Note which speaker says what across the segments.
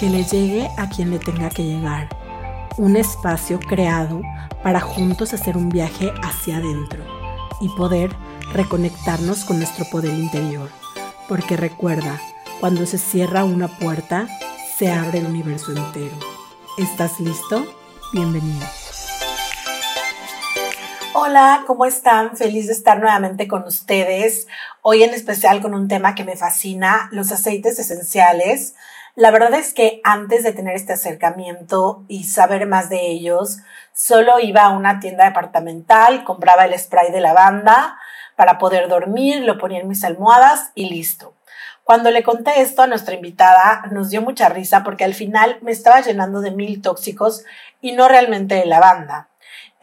Speaker 1: que le llegue a quien le tenga que llegar. Un espacio creado para juntos hacer un viaje hacia adentro y poder reconectarnos con nuestro poder interior. Porque recuerda, cuando se cierra una puerta, se abre el universo entero. ¿Estás listo? Bienvenido. Hola, ¿cómo están? Feliz de estar nuevamente con ustedes. Hoy en especial con un tema que me fascina, los aceites esenciales. La verdad es que antes de tener este acercamiento y saber más de ellos, solo iba a una tienda departamental, compraba el spray de lavanda para poder dormir, lo ponía en mis almohadas y listo. Cuando le conté esto a nuestra invitada, nos dio mucha risa porque al final me estaba llenando de mil tóxicos y no realmente de lavanda.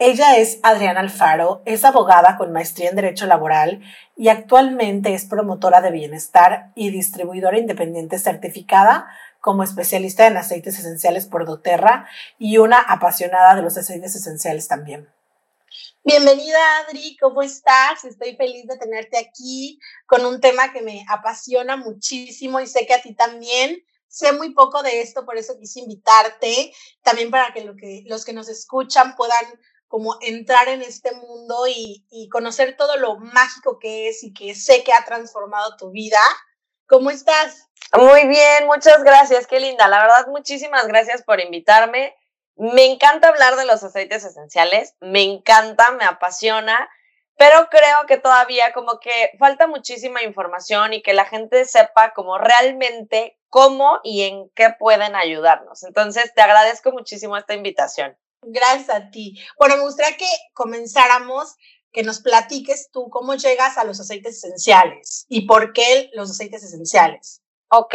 Speaker 1: Ella es Adriana Alfaro, es abogada con maestría en Derecho Laboral y actualmente es promotora de bienestar y distribuidora independiente certificada como especialista en aceites esenciales por doTERRA y una apasionada de los aceites esenciales también. Bienvenida Adri, ¿cómo estás? Estoy feliz de tenerte aquí con un tema que me apasiona muchísimo y sé que a ti también. Sé muy poco de esto, por eso quise invitarte, también para que, lo que los que nos escuchan puedan como entrar en este mundo y, conocer todo lo mágico que es y que sé que ha transformado tu vida. ¿Cómo estás?
Speaker 2: Muy bien, muchas gracias, qué linda. La verdad, muchísimas gracias por invitarme. Me encanta hablar de los aceites esenciales, me encanta, me apasiona, pero creo que todavía como que falta muchísima información y que la gente sepa como realmente cómo y en qué pueden ayudarnos. Entonces, te agradezco muchísimo esta invitación.
Speaker 1: Gracias a ti. Bueno, me gustaría que comenzáramos, que nos platiques tú cómo llegas a los aceites esenciales y por qué los aceites esenciales.
Speaker 2: Ok.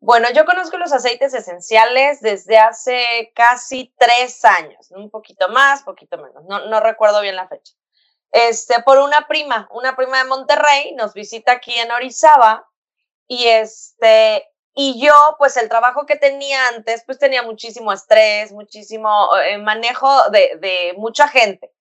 Speaker 2: Bueno, yo conozco los aceites esenciales desde hace casi tres años, un poquito más, poquito menos, no, no recuerdo bien la fecha. Este, por una prima, una prima de Monterrey, nos visita aquí en Orizaba y este, y yo, pues el trabajo que tenía antes, pues tenía muchísimo estrés, muchísimo eh, manejo de, de, mucha gente.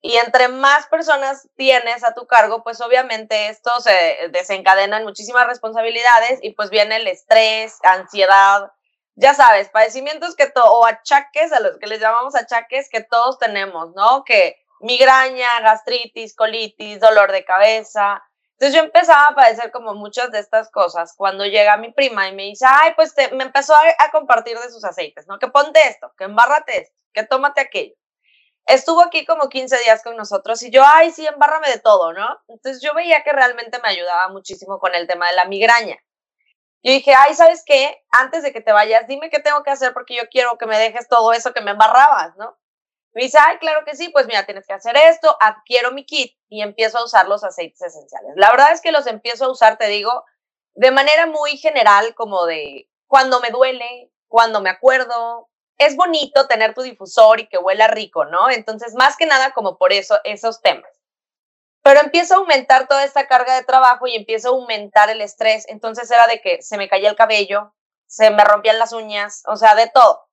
Speaker 2: Y entre más personas tienes a tu cargo, pues obviamente esto se desencadena en muchísimas responsabilidades y pues viene el estrés, ansiedad, ya sabes, padecimientos que o achaques, a los que les llamamos achaques que todos tenemos, ¿no? Que migraña, gastritis, colitis, dolor de cabeza, entonces yo empezaba a padecer como muchas de estas cosas cuando llega mi prima y me dice, ay, pues me empezó a, compartir de sus aceites, ¿no? Que ponte esto, que embárrate esto, que tómate aquello. Estuvo aquí como 15 días con nosotros y yo, ay, sí, embárrame de todo, ¿no? Entonces yo veía que realmente me ayudaba muchísimo con el tema de la migraña. Yo dije, ay, ¿sabes qué? Antes de que te vayas, dime qué tengo que hacer porque yo quiero que me dejes todo eso que me embarrabas, ¿no? Me dice, ay, claro que sí, pues mira, tienes que hacer esto, adquiero mi kit y empiezo a usar los aceites esenciales. La verdad es que los empiezo a usar, te digo, de manera muy general, como de cuando me duele, cuando me acuerdo. Es bonito tener tu difusor y que huela rico, ¿no? Entonces, más que nada, como por eso, esos temas. Pero empiezo a aumentar toda esta carga de trabajo y empiezo a aumentar el estrés. Entonces era de que se me caía el cabello, se me rompían las uñas, o sea, de todo.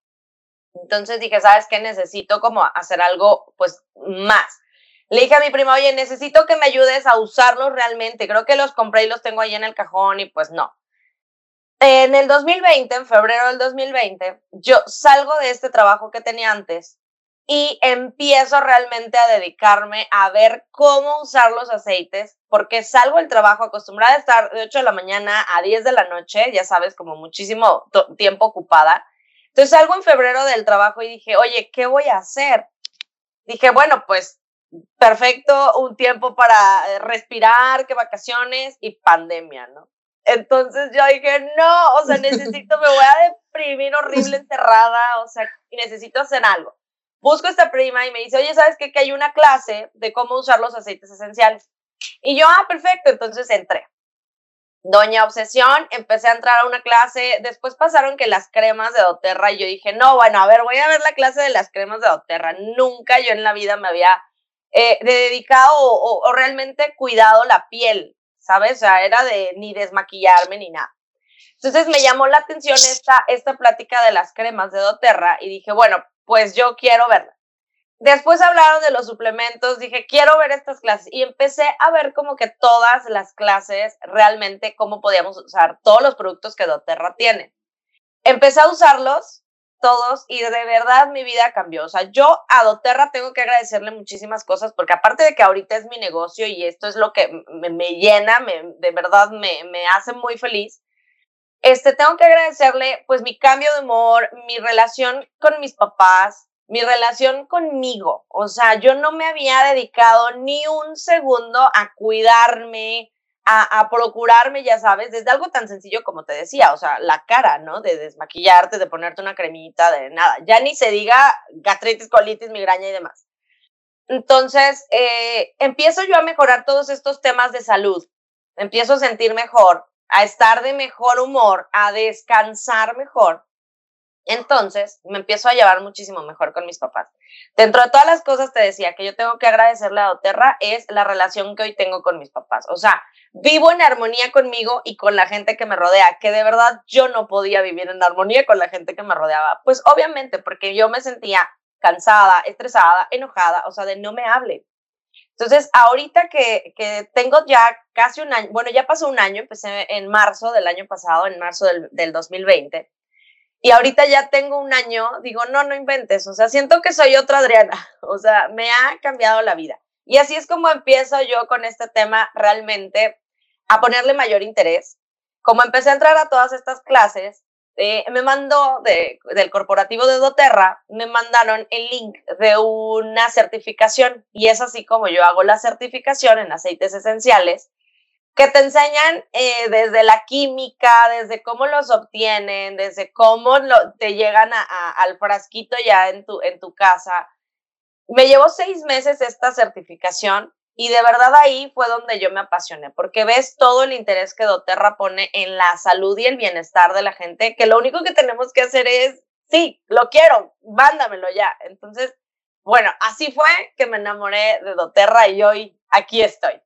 Speaker 2: Entonces dije, ¿sabes qué? Necesito como hacer algo, pues, más. Le dije a mi prima, oye, necesito que me ayudes a usarlos realmente. Creo que los compré y los tengo ahí en el cajón y pues no. En el 2020, en febrero del 2020, yo salgo de este trabajo que tenía antes y empiezo realmente a dedicarme a ver cómo usar los aceites, porque salgo del trabajo acostumbrada a estar de 8 de la mañana a 10 de la noche, ya sabes, como muchísimo tiempo ocupada. Entonces salgo en febrero del trabajo y dije, oye, ¿qué voy a hacer? Dije, bueno, pues perfecto, un tiempo para eh, respirar, que vacaciones y pandemia, ¿no? Entonces yo dije, no, o sea, necesito, me voy a deprimir horrible encerrada, o sea, y necesito hacer algo. Busco a esta prima y me dice, oye, ¿sabes qué? Que hay una clase de cómo usar los aceites esenciales. Y yo, ah, perfecto, entonces entré. Doña Obsesión, empecé a entrar a una clase, después pasaron que las cremas de doTERRA y yo dije, no, bueno, a ver, voy a ver la clase de las cremas de doTERRA. Nunca yo en la vida me había eh, dedicado o, realmente cuidado la piel, ¿sabes? O sea, era de ni desmaquillarme ni nada. Entonces me llamó la atención esta, esta plática de las cremas de doTERRA y dije, bueno, pues yo quiero verla. Después hablaron de los suplementos, dije, quiero ver estas clases y empecé a ver como que todas las clases realmente cómo podíamos usar todos los productos que doTERRA tiene. empecé a usarlos todos y de verdad mi vida cambió. O sea, yo a doTERRA tengo que agradecerle muchísimas cosas porque aparte de que ahorita es mi negocio y esto es lo que me, llena, me, de verdad me, me hace muy feliz, este, tengo que agradecerle pues mi cambio de humor, mi relación con mis papás, mi relación conmigo. O sea, yo no me había dedicado ni un segundo a cuidarme, a, procurarme, ya sabes, desde algo tan sencillo como te decía, o sea, la cara, ¿no? De desmaquillarte, de ponerte una cremita, de nada. Ya ni se diga gastritis, colitis, migraña y demás. Entonces, eh, empiezo yo a mejorar todos estos temas de salud. Empiezo a sentir mejor, a estar de mejor humor, a descansar mejor. Entonces, me empiezo a llevar muchísimo mejor con mis papás. Dentro de todas las cosas te decía que yo tengo que agradecerle a Oterra es la relación que hoy tengo con mis papás. O sea, vivo en armonía conmigo y con la gente que me rodea, que de verdad yo no podía vivir en armonía con la gente que me rodeaba. Pues obviamente, porque yo me sentía cansada, estresada, enojada, o sea, de no me hable. Entonces, ahorita que, que tengo ya casi un año, bueno, ya pasó un año, empecé en marzo del año pasado, en marzo del, del 2020 y ahorita ya tengo un año, digo, no, no inventes, o sea, siento que soy otra Adriana, o sea, me ha cambiado la vida. Y así es como empiezo yo con este tema realmente a ponerle mayor interés. Como empecé a entrar a todas estas clases, eh, me mandó de, del corporativo de doTERRA, me mandaron el link de una certificación y es así como yo hago la certificación en aceites esenciales que te enseñan eh, desde la química, desde cómo los obtienen, desde cómo te llegan al frasquito ya en tu, en tu casa. Me llevó seis meses esta certificación y de verdad ahí fue donde yo me apasioné, porque ves todo el interés que doTERRA pone en la salud y el bienestar de la gente, que lo único que tenemos que hacer es, sí, lo quiero, mándamelo ya. Entonces, bueno, así fue que me enamoré de doTERRA y hoy aquí estoy.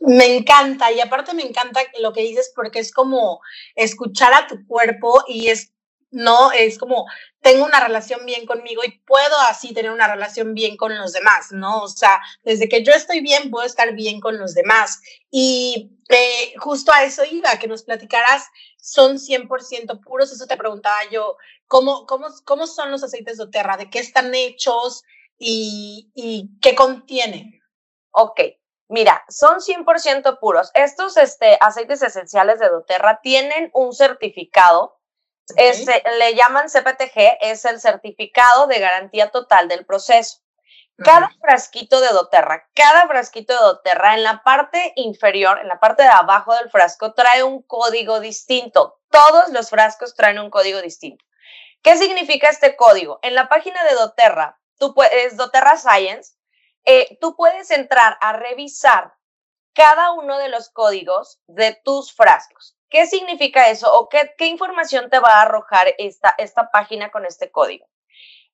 Speaker 1: Me encanta y aparte me encanta lo que dices porque es como escuchar a tu cuerpo y es no es como tengo una relación bien conmigo y puedo así tener una relación bien con los demás, ¿no? O sea, desde que yo estoy bien, puedo estar bien con los demás. Y eh, justo a eso iba, que nos platicaras, son 100% puros, eso te preguntaba yo, ¿cómo, cómo, cómo son los aceites de Terra? ¿De qué están hechos y, y qué contienen?
Speaker 2: Ok, Mira, son 100% puros. Estos este, aceites esenciales de doTERRA tienen un certificado, le llaman CPTG, es el certificado de garantía total del proceso. Cada frasquito de doTERRA, cada frasquito de doTERRA en la parte inferior, en la parte de abajo del frasco, trae un código distinto. Todos los frascos traen un código distinto. ¿Qué significa este código? En la página de doTERRA, tú puedes, doTERRA Science, eh, tú puedes entrar a revisar cada uno de los códigos de tus frascos. ¿Qué significa eso o qué, qué información te va a arrojar esta, esta página con este código?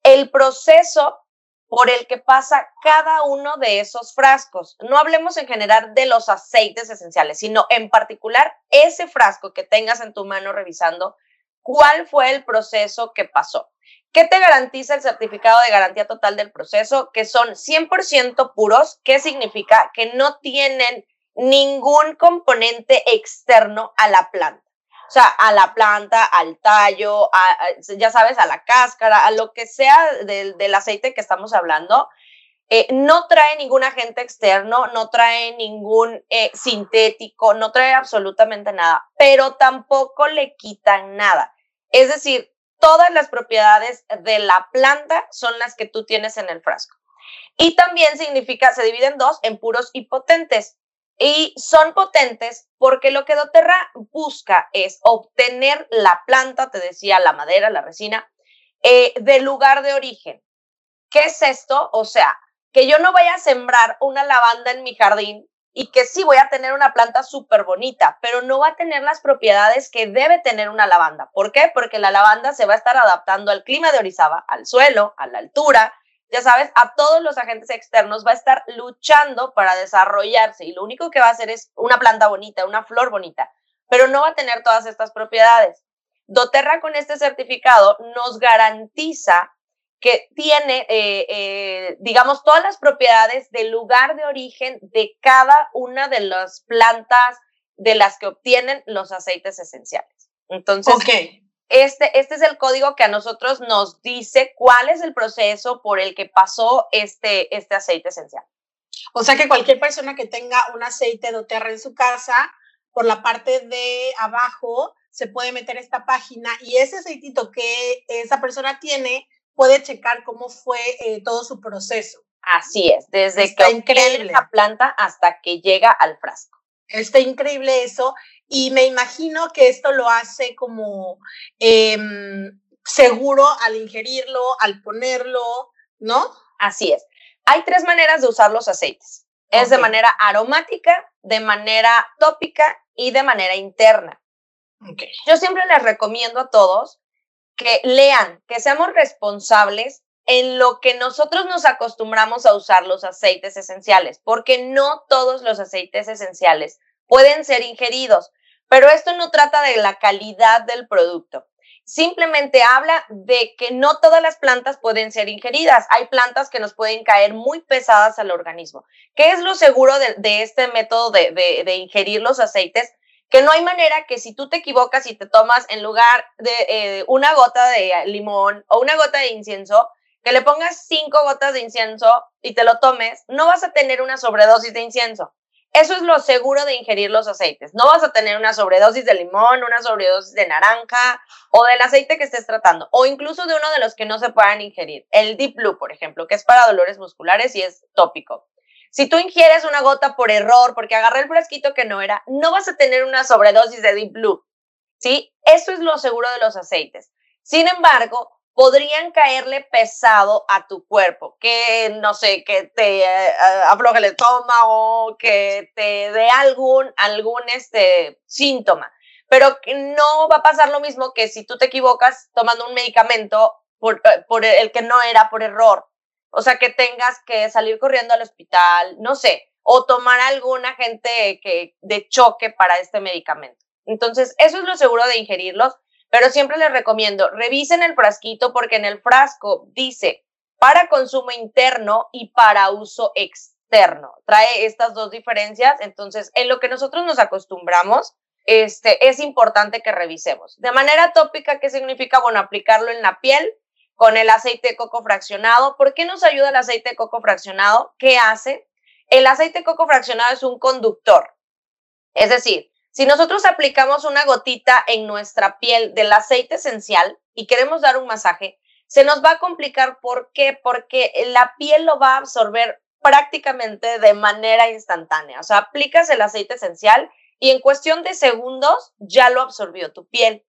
Speaker 2: El proceso por el que pasa cada uno de esos frascos. No hablemos en general de los aceites esenciales, sino en particular ese frasco que tengas en tu mano revisando cuál fue el proceso que pasó. ¿Qué te garantiza el certificado de garantía total del proceso? Que son 100% puros. ¿Qué significa? Que no tienen ningún componente externo a la planta. O sea, a la planta, al tallo, ya sabes, a la cáscara, a lo que sea del, aceite que estamos hablando. Eh, no trae ningún agente externo, no trae ningún eh, sintético, no trae absolutamente nada, pero tampoco le quitan nada. Es decir, todas las propiedades de la planta son las que tú tienes en el frasco. Y también significa, se divide en dos, en puros y potentes. Y son potentes porque lo que doTERRA busca es obtener la planta, te decía, la madera, la resina, eh, del lugar de origen. ¿Qué es esto? O sea, que yo no vaya a sembrar una lavanda en mi jardín y que sí voy a tener una planta súper bonita, pero no va a tener las propiedades que debe tener una lavanda. ¿Por qué? Porque la lavanda se va a estar adaptando al clima de Orizaba, al suelo, a la altura, ya sabes, a todos los agentes externos, va a estar luchando para desarrollarse y lo único que va a hacer es una planta bonita, una flor bonita, pero no va a tener todas estas propiedades. doTERRA con este certificado nos garantiza que tiene, eh, eh, digamos, todas las propiedades del lugar de origen de cada una de las plantas de las que obtienen los aceites esenciales. Entonces, este, este es el código que a nosotros nos dice cuál es el proceso por el que pasó este, este aceite esencial.
Speaker 1: O sea que cualquier persona que tenga un aceite doTERRA en su casa, por la parte de abajo se puede meter esta página y ese aceitito que esa persona tiene puede checar cómo fue eh, todo su proceso.
Speaker 2: Así es, desde que increíble la planta hasta que llega al frasco.
Speaker 1: Está increíble eso y me imagino que esto lo hace como em, seguro al ingerirlo, al ponerlo, ¿no?
Speaker 2: Así es. Hay tres maneras de usar los aceites. Es de manera aromática, de manera tópica y de manera interna. Yo siempre les recomiendo a todos que lean, que seamos responsables en lo que nosotros nos acostumbramos a usar los aceites esenciales, porque no todos los aceites esenciales pueden ser ingeridos, pero esto no trata de la calidad del producto. Simplemente habla de que no todas las plantas pueden ser ingeridas. Hay plantas que nos pueden caer muy pesadas al organismo. ¿Qué es lo seguro de, este método de ingerir los aceites? Que no hay manera que si tú te equivocas y te tomas en lugar de eh, una gota de limón o una gota de incienso, que le pongas cinco gotas de incienso y te lo tomes, no vas a tener una sobredosis de incienso. Eso es lo seguro de ingerir los aceites. No vas a tener una sobredosis de limón, una sobredosis de naranja o del aceite que estés tratando, o incluso de uno de los que no se puedan ingerir. El Deep Blue, por ejemplo, que es para dolores musculares y es tópico. Si tú ingieres una gota por error, porque agarré el frasquito que no era, no vas a tener una sobredosis de Deep Blue. ¿Sí? Eso es lo seguro de los aceites. Sin embargo, podrían caerle pesado a tu cuerpo, que no sé, que te eh, afloje el estómago, que te dé algún, algún este, síntoma. Pero no va a pasar lo mismo que si tú te equivocas tomando un medicamento por, eh, por el que no era por error. O sea, que tengas que salir corriendo al hospital, no sé, o tomar algún agente que, de choque para este medicamento. Entonces, eso es lo seguro de ingerirlos, pero siempre les recomiendo, revisen el frasquito porque en el frasco dice para consumo interno y para uso externo. Trae estas dos diferencias, entonces, en lo que nosotros nos acostumbramos, este, es importante que revisemos. De manera tópica, ¿qué significa? Bueno, aplicarlo en la piel, con el aceite de coco fraccionado. ¿Por qué nos ayuda el aceite de coco fraccionado? ¿Qué hace? El aceite de coco fraccionado es un conductor. Es decir, si nosotros aplicamos una gotita en nuestra piel del aceite esencial y queremos dar un masaje, se nos va a complicar. ¿Por qué? Porque la piel lo va a absorber prácticamente de manera instantánea. O sea, aplicas el aceite esencial y en cuestión de segundos ya lo absorbió tu piel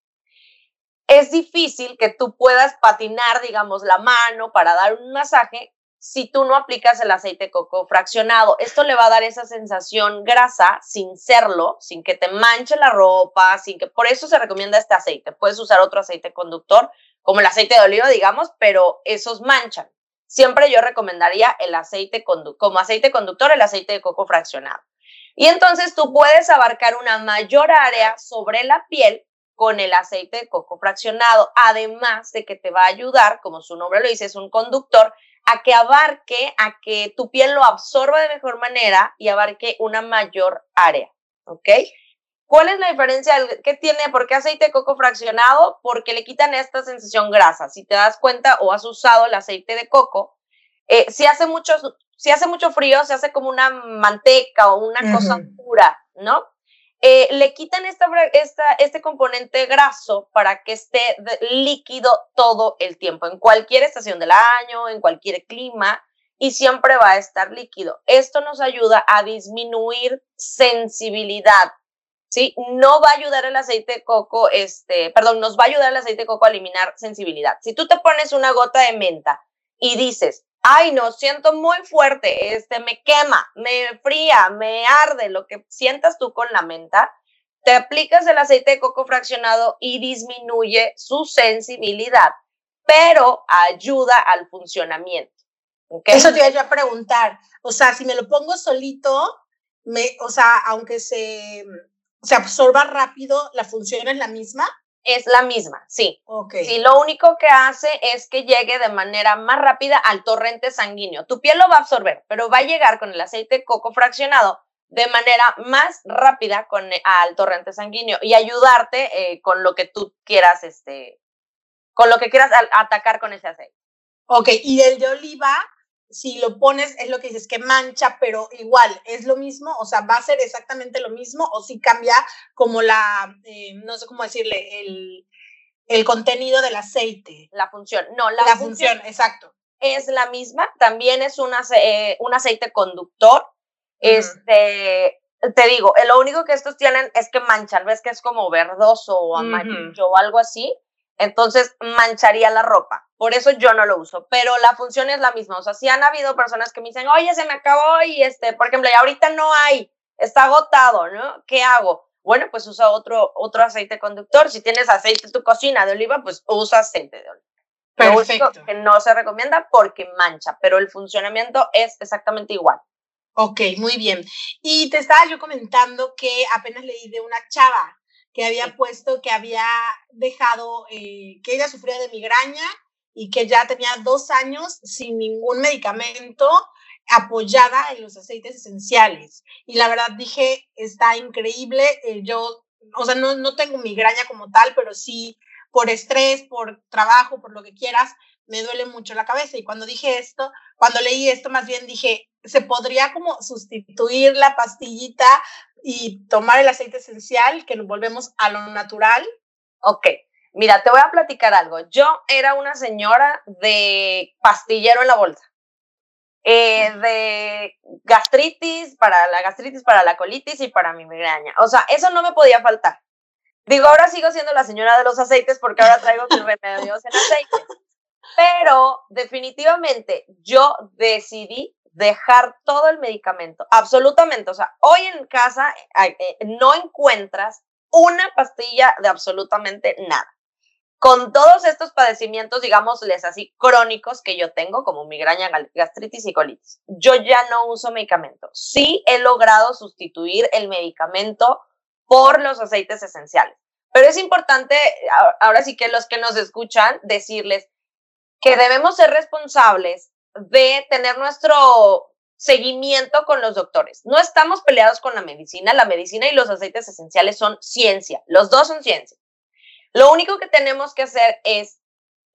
Speaker 2: es difícil que tú puedas patinar, digamos, la mano para dar un masaje si tú no aplicas el aceite de coco fraccionado. Esto le va a dar esa sensación grasa sin serlo, sin que te manche la ropa, sin que por eso se recomienda este aceite. Puedes usar otro aceite conductor, como el aceite de oliva, digamos, pero esos manchan. Siempre yo recomendaría el aceite como aceite conductor el aceite de coco fraccionado. Y entonces tú puedes abarcar una mayor área sobre la piel con el aceite de coco fraccionado, además de que te va a ayudar, como su nombre lo dice, es un conductor, a que abarque, a que tu piel lo absorba de mejor manera y abarque una mayor área, ¿ok? ¿Cuál es la diferencia? ¿Qué tiene? ¿Por qué aceite de coco fraccionado? Porque le quitan esta sensación grasa. Si te das cuenta o has usado el aceite de coco, eh, si, hace mucho, si hace mucho frío, se hace como una manteca o una cosa pura, ¿no? Eh, le quitan esta, este componente graso para que esté líquido todo el tiempo, en cualquier estación del año, en cualquier clima, y siempre va a estar líquido. Esto nos ayuda a disminuir sensibilidad. ¿Sí? No va a ayudar el aceite de coco, este, perdón, nos va a ayudar el aceite de coco a eliminar sensibilidad. Si tú te pones una gota de menta y dices, ay, no, siento muy fuerte, este, me quema, me fría, me arde, lo que sientas tú con la menta, te aplicas el aceite de coco fraccionado y disminuye su sensibilidad, pero ayuda al funcionamiento.
Speaker 1: Eso te iba a preguntar, o sea, si me lo pongo solito, me, o sea, aunque se, se absorba rápido, ¿la función es la misma?
Speaker 2: Es la misma, sí. Okay. Sí, lo único que hace es que llegue de manera más rápida al torrente sanguíneo. Tu piel lo va a absorber, pero va a llegar con el aceite de coco fraccionado, de manera más rápida con, al torrente sanguíneo y ayudarte eh, con lo que tú quieras, este, con lo que quieras atacar con ese aceite.
Speaker 1: Ok, y el de oliva, si lo pones, es lo que dices, que mancha, pero igual, ¿es lo mismo? O sea, ¿va a ser exactamente lo mismo? ¿O si cambia como la, eh, no sé cómo decirle, el, el, contenido del aceite?
Speaker 2: La función, no, la,
Speaker 1: la función, exacto.
Speaker 2: Es la misma, también es un, eh, un aceite conductor, este, te digo, lo único que estos tienen es que manchan, ves que es como verdoso o amarillo o algo así, entonces mancharía la ropa. Por eso yo no lo uso, pero la función es la misma. O sea, si han habido personas que me dicen, oye, se me acabó y este, por ejemplo, y ahorita no hay, está agotado, ¿no? ¿Qué hago? Bueno, pues usa otro, otro aceite conductor. Si tienes aceite en tu cocina de oliva, pues usa aceite de oliva. Perfecto. que no se recomienda porque mancha, pero el funcionamiento es exactamente igual.
Speaker 1: Ok, muy bien. Y te estaba yo comentando que apenas leí de una chava que había puesto que había dejado, eh, que ella sufría de migraña y que ya tenía dos años sin ningún medicamento apoyada en los aceites esenciales. Y la verdad dije, está increíble. Eh, yo, o sea, no, no tengo migraña como tal, pero sí por estrés, por trabajo, por lo que quieras, me duele mucho la cabeza. Y cuando dije esto, cuando leí esto, más bien dije, se podría como sustituir la pastillita y tomar el aceite esencial, que nos volvemos a lo natural.
Speaker 2: Ok, mira, te voy a platicar algo. Yo era una señora de pastillero en la bolsa. Eh, de gastritis, para la gastritis, para la colitis y para mi migraña. O sea, eso no me podía faltar. Digo, ahora sigo siendo la señora de los aceites porque ahora traigo mis remedios en aceite. Pero definitivamente yo decidí dejar todo el medicamento, absolutamente. O sea, hoy en casa eh, no encuentras una pastilla de absolutamente nada. Con todos estos padecimientos, digámosles así, crónicos que yo tengo, como migraña, gastritis y colitis, yo ya no uso medicamento. Sí he logrado sustituir el medicamento por los aceites esenciales. Pero es importante, ahora sí que los que nos escuchan, decirles que debemos ser responsables de tener nuestro seguimiento con los doctores. No estamos peleados con la medicina, la medicina y los aceites esenciales son ciencia, los dos son ciencia. Lo único que tenemos que hacer es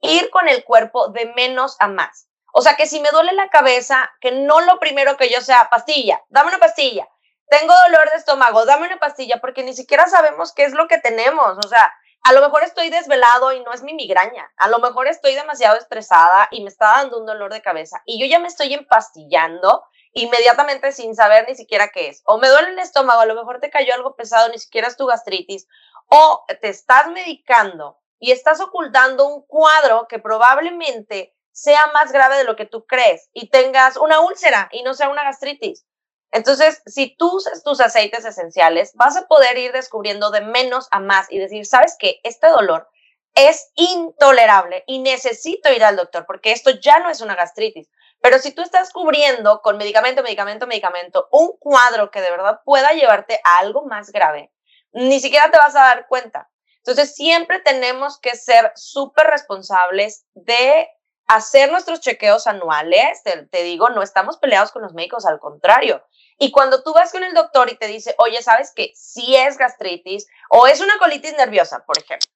Speaker 2: ir con el cuerpo de menos a más. O sea, que si me duele la cabeza, que no lo primero que yo sea pastilla, dame una pastilla. Tengo dolor de estómago, dame una pastilla, porque ni siquiera sabemos qué es lo que tenemos. O sea, a lo mejor estoy desvelado y no es mi migraña. A lo mejor estoy demasiado estresada y me está dando un dolor de cabeza y yo ya me estoy empastillando inmediatamente sin saber ni siquiera qué es. O me duele el estómago, a lo mejor te cayó algo pesado, ni siquiera es tu gastritis. O te estás medicando y estás ocultando un cuadro que probablemente sea más grave de lo que tú crees y tengas una úlcera y no sea una gastritis. Entonces, si tú usas tus aceites esenciales, vas a poder ir descubriendo de menos a más y decir, sabes que este dolor es intolerable y necesito ir al doctor porque esto ya no es una gastritis. Pero si tú estás cubriendo con medicamento, medicamento, medicamento un cuadro que de verdad pueda llevarte a algo más grave, ni siquiera te vas a dar cuenta. Entonces, siempre tenemos que ser súper responsables de hacer nuestros chequeos anuales. Te, digo, no estamos peleados con los médicos, al contrario. Y cuando tú vas con el doctor y te dice, oye, ¿sabes que Si es gastritis o es una colitis nerviosa, por ejemplo.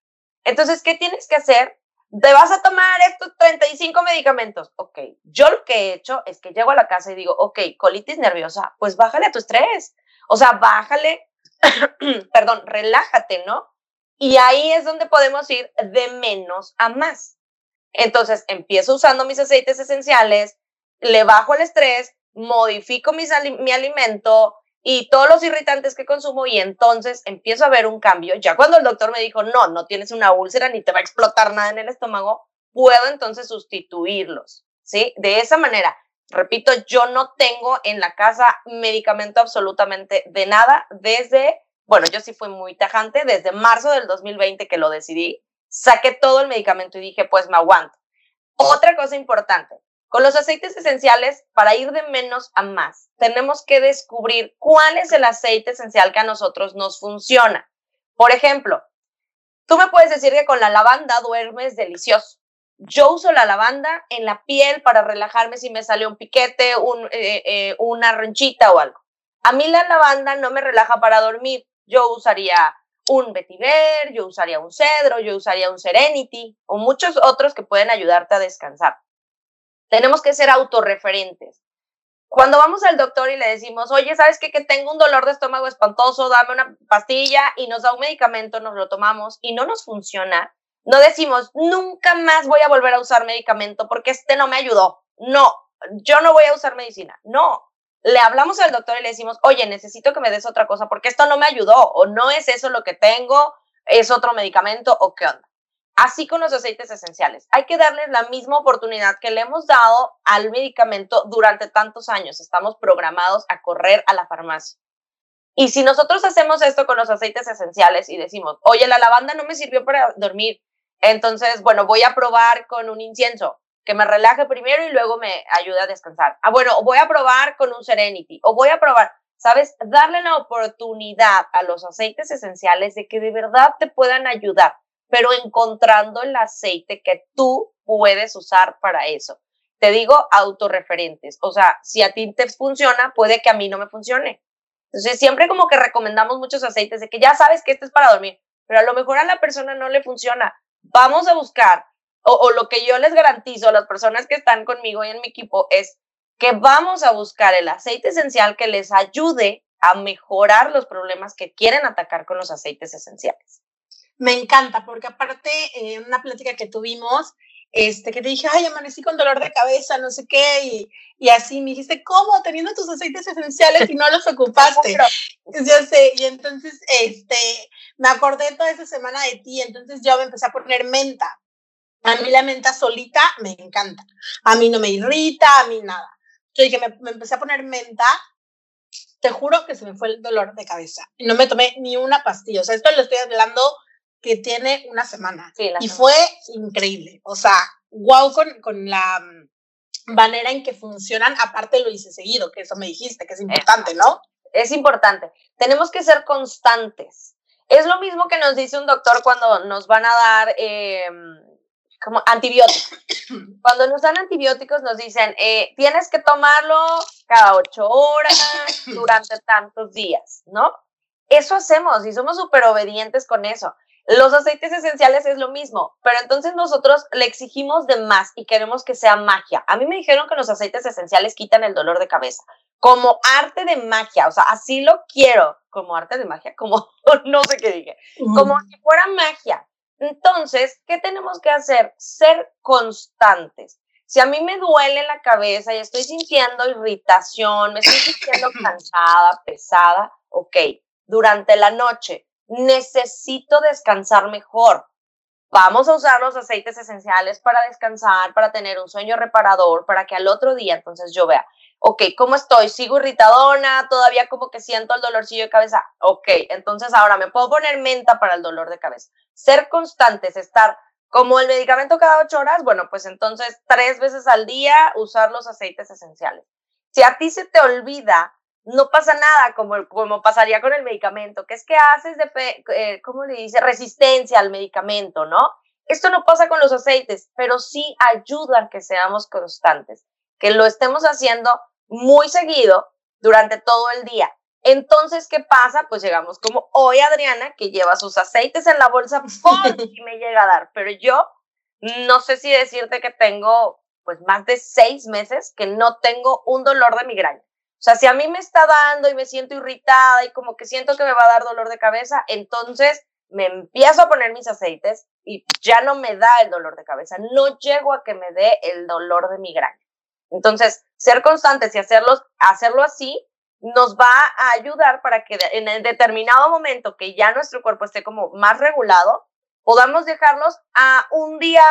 Speaker 2: Entonces, ¿qué tienes que hacer? Te vas a tomar estos 35 medicamentos. Ok, yo lo que he hecho es que llego a la casa y digo, ok, colitis nerviosa, pues bájale a tu estrés. O sea, bájale, perdón, relájate, ¿no? Y ahí es donde podemos ir de menos a más. Entonces, empiezo usando mis aceites esenciales, le bajo el estrés, modifico mi alimento y todos los irritantes que consumo y entonces empiezo a ver un cambio. Ya cuando el doctor me dijo, no, no tienes una úlcera ni te va a explotar nada en el estómago, puedo entonces sustituirlos, ¿sí? De esa manera, repito, yo no tengo en la casa medicamento absolutamente de nada desde, bueno, yo sí fui muy tajante, desde marzo del 2020 que lo decidí, saqué todo el medicamento y dije, pues me aguanto. Otra cosa importante, con los aceites esenciales, para ir de menos a más, tenemos que descubrir cuál es el aceite esencial que a nosotros nos funciona. Por ejemplo, tú me puedes decir que con la lavanda duermes delicioso. Yo uso la lavanda en la piel para relajarme si me sale un piquete, eh, eh, una ronchita o algo. A mí la lavanda no me relaja para dormir. Yo usaría un vetiver, yo usaría un cedro, yo usaría un serenity o muchos otros que pueden ayudarte a descansar. Tenemos que ser autorreferentes. Cuando vamos al doctor y le decimos, oye, ¿sabes qué? Que tengo un dolor de estómago espantoso, dame una pastilla y nos da un medicamento, nos lo tomamos y no nos funciona, no decimos, nunca más voy a volver a usar medicamento porque este no me ayudó. No, yo no voy a usar medicina. No, le hablamos al doctor y le decimos, oye, necesito que me des otra cosa porque esto no me ayudó o no es eso lo que tengo, es otro medicamento o qué onda. Así con los aceites esenciales. Hay que darles la misma oportunidad que le hemos dado al medicamento durante tantos años. Estamos programados a correr a la farmacia. Y si nosotros hacemos esto con los aceites esenciales y decimos, oye, la lavanda no me sirvió para dormir, entonces, bueno, voy a probar con un incienso que me relaje primero y luego me ayude a descansar. Ah, bueno, voy a probar con un Serenity o voy a probar, ¿sabes? Darle la oportunidad a los aceites esenciales de que de verdad te puedan ayudar, pero encontrando el aceite que tú puedes usar para eso. Te digo autorreferentes, o sea, si a ti te funciona, puede que a mí no me funcione. Entonces, siempre como que recomendamos muchos aceites de que ya sabes que este es para dormir, pero a lo mejor a la persona no le funciona. Vamos a buscar o, lo que yo les garantizo a las personas que están conmigo y en mi equipo es que vamos a buscar el aceite esencial que les ayude a mejorar los problemas que quieren atacar con los aceites esenciales.
Speaker 1: Me encanta, porque aparte, en una plática que tuvimos, este, que te dije, ay, amanecí con dolor de cabeza, no sé qué, y, y así me dijiste, ¿cómo? Teniendo tus aceites esenciales y no los ocupaste. yo sé, y entonces, este, me acordé toda esa semana de ti, entonces yo me empecé a poner menta. A mí la menta solita me encanta. A mí no me irrita, a mí nada. Yo dije, me, me empecé a poner menta, te juro que se me fue el dolor de cabeza. Y no me tomé ni una pastilla. O sea, esto lo estoy hablando que tiene una semana. y fue increíble. O sea, wow con, con la mm, manera en que funcionan. Aparte lo hice seguido, que eso me dijiste, que es importante, ¿no?
Speaker 2: Es importante. Tenemos que ser constantes. Es lo mismo que nos dice un doctor cuando nos van a dar eh, como antibióticos. Cuando nos dan antibióticos nos dicen, eh, tienes que tomarlo cada ocho horas durante tantos días, ¿no? Eso hacemos y somos súper obedientes con eso. Los aceites esenciales es lo mismo, pero entonces nosotros le exigimos de más y queremos que sea magia. A mí me dijeron que los aceites esenciales quitan el dolor de cabeza, como arte de magia, o sea, así lo quiero, como arte de magia, como no sé qué dije, como si fuera magia. Entonces, ¿qué tenemos que hacer? Ser constantes. Si a mí me duele la cabeza y estoy sintiendo irritación, me estoy sintiendo cansada, pesada, ok, durante la noche necesito descansar mejor. Vamos a usar los aceites esenciales para descansar, para tener un sueño reparador, para que al otro día entonces yo vea, ok, ¿cómo estoy? ¿Sigo irritadona? ¿Todavía como que siento el dolorcillo de cabeza? Ok, entonces ahora me puedo poner menta para el dolor de cabeza. Ser constantes, estar como el medicamento cada ocho horas, bueno, pues entonces tres veces al día usar los aceites esenciales. Si a ti se te olvida, no pasa nada como, como pasaría con el medicamento, que es que haces de, eh, ¿cómo le dice? Resistencia al medicamento, ¿no? Esto no pasa con los aceites, pero sí ayudan que seamos constantes, que lo estemos haciendo muy seguido durante todo el día. Entonces, ¿qué pasa? Pues llegamos como hoy Adriana, que lleva sus aceites en la bolsa y me llega a dar, pero yo no sé si decirte que tengo pues más de seis meses que no tengo un dolor de migraña. O sea, si a mí me está dando y me siento irritada y como que siento que me va a dar dolor de cabeza, entonces me empiezo a poner mis aceites y ya no me da el dolor de cabeza. No llego a que me dé el dolor de migraña. Entonces, ser constantes y hacerlos, hacerlo así nos va a ayudar para que en el determinado momento que ya nuestro cuerpo esté como más regulado, podamos dejarlos a un día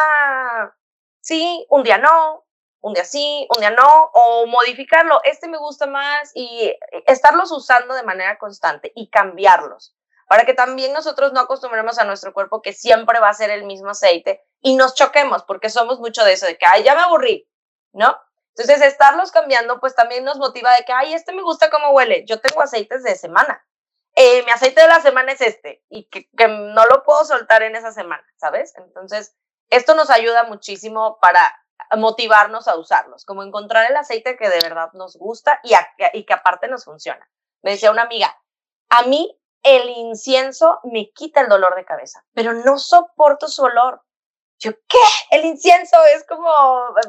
Speaker 2: sí, un día no, un día sí, un día no, o modificarlo. Este me gusta más y estarlos usando de manera constante y cambiarlos. Para que también nosotros no acostumbremos a nuestro cuerpo que siempre va a ser el mismo aceite y nos choquemos, porque somos mucho de eso, de que, ay, ya me aburrí, ¿no? Entonces, estarlos cambiando, pues también nos motiva de que, ay, este me gusta cómo huele. Yo tengo aceites de semana. Eh, mi aceite de la semana es este y que, que, no lo puedo soltar en esa semana, ¿sabes? Entonces, esto nos ayuda muchísimo para motivarnos a usarlos, como encontrar el aceite que de verdad nos gusta y, y que aparte nos funciona. Me decía una amiga, a mí el incienso me quita el dolor de cabeza, pero no soporto su olor. Yo, ¿qué? El incienso es como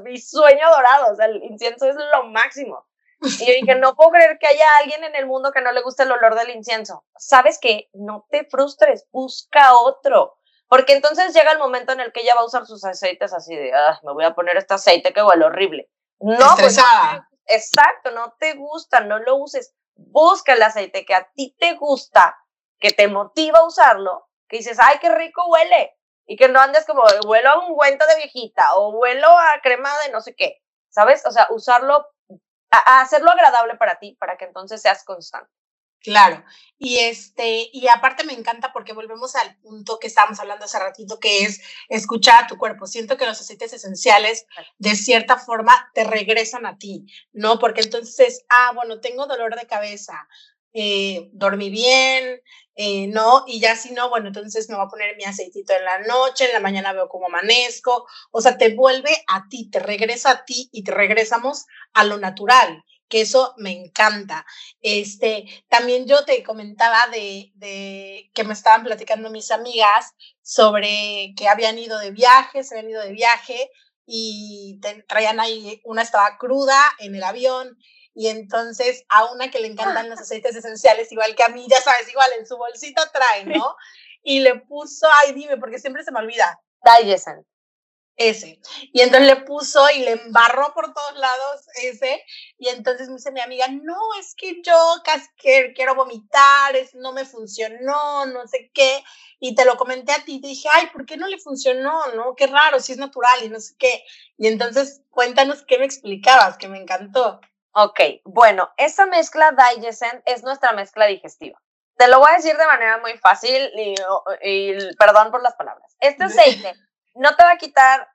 Speaker 2: mi sueño dorado, o sea, el incienso es lo máximo. Y yo dije, no puedo creer que haya alguien en el mundo que no le guste el olor del incienso. ¿Sabes qué? No te frustres, busca otro. Porque entonces llega el momento en el que ella va a usar sus aceites así de, ah, me voy a poner este aceite que huele horrible. No, pues, exacto, no te gusta, no lo uses. Busca el aceite que a ti te gusta, que te motiva a usarlo, que dices, ay, qué rico huele. Y que no andes como, huelo a un cuento de viejita o huelo a crema de no sé qué. ¿Sabes? O sea, usarlo, a hacerlo agradable para ti, para que entonces seas constante.
Speaker 1: Claro, y este, y aparte me encanta porque volvemos al punto que estábamos hablando hace ratito, que es escuchar a tu cuerpo. Siento que los aceites esenciales, de cierta forma, te regresan a ti, ¿no? Porque entonces, ah, bueno, tengo dolor de cabeza, eh, dormí bien, eh, ¿no? Y ya si no, bueno, entonces me voy a poner mi aceitito en la noche, en la mañana veo cómo amanezco. O sea, te vuelve a ti, te regresa a ti y te regresamos a lo natural que eso me encanta. Este, también yo te comentaba de, de, que me estaban platicando mis amigas sobre que habían ido de viaje, se habían ido de viaje y traían ahí, una estaba cruda en el avión y entonces a una que le encantan los aceites esenciales, igual que a mí, ya sabes, igual en su bolsito trae, ¿no? Y le puso, ay, dime, porque siempre se me olvida.
Speaker 2: Digestion
Speaker 1: ese. Y entonces le puso y le embarró por todos lados ese. Y entonces me dice mi amiga, no, es que yo casi quiero vomitar, es, no me funcionó, no sé qué. Y te lo comenté a ti te dije, ay, ¿por qué no le funcionó? No, qué raro, si es natural y no sé qué. Y entonces cuéntanos qué me explicabas, que me encantó.
Speaker 2: Ok, bueno, esta mezcla Digescent es nuestra mezcla digestiva. Te lo voy a decir de manera muy fácil y, y perdón por las palabras. Este aceite no te va a quitar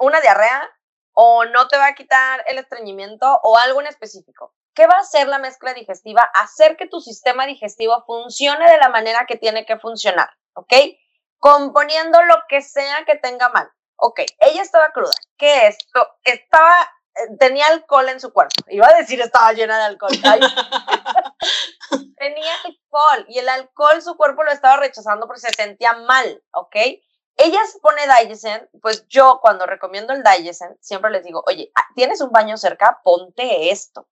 Speaker 2: una diarrea o no te va a quitar el estreñimiento o algo en específico. ¿Qué va a hacer la mezcla digestiva? Hacer que tu sistema digestivo funcione de la manera que tiene que funcionar, ¿ok? Componiendo lo que sea que tenga mal. Ok, ella estaba cruda. ¿Qué es esto? Estaba, eh, tenía alcohol en su cuerpo. Iba a decir estaba llena de alcohol. tenía alcohol y el alcohol su cuerpo lo estaba rechazando porque se sentía mal, ¿ok? Ella se pone Digescent, pues yo cuando recomiendo el Digescent, siempre les digo, oye, ah, ¿tienes un baño cerca? Ponte esto.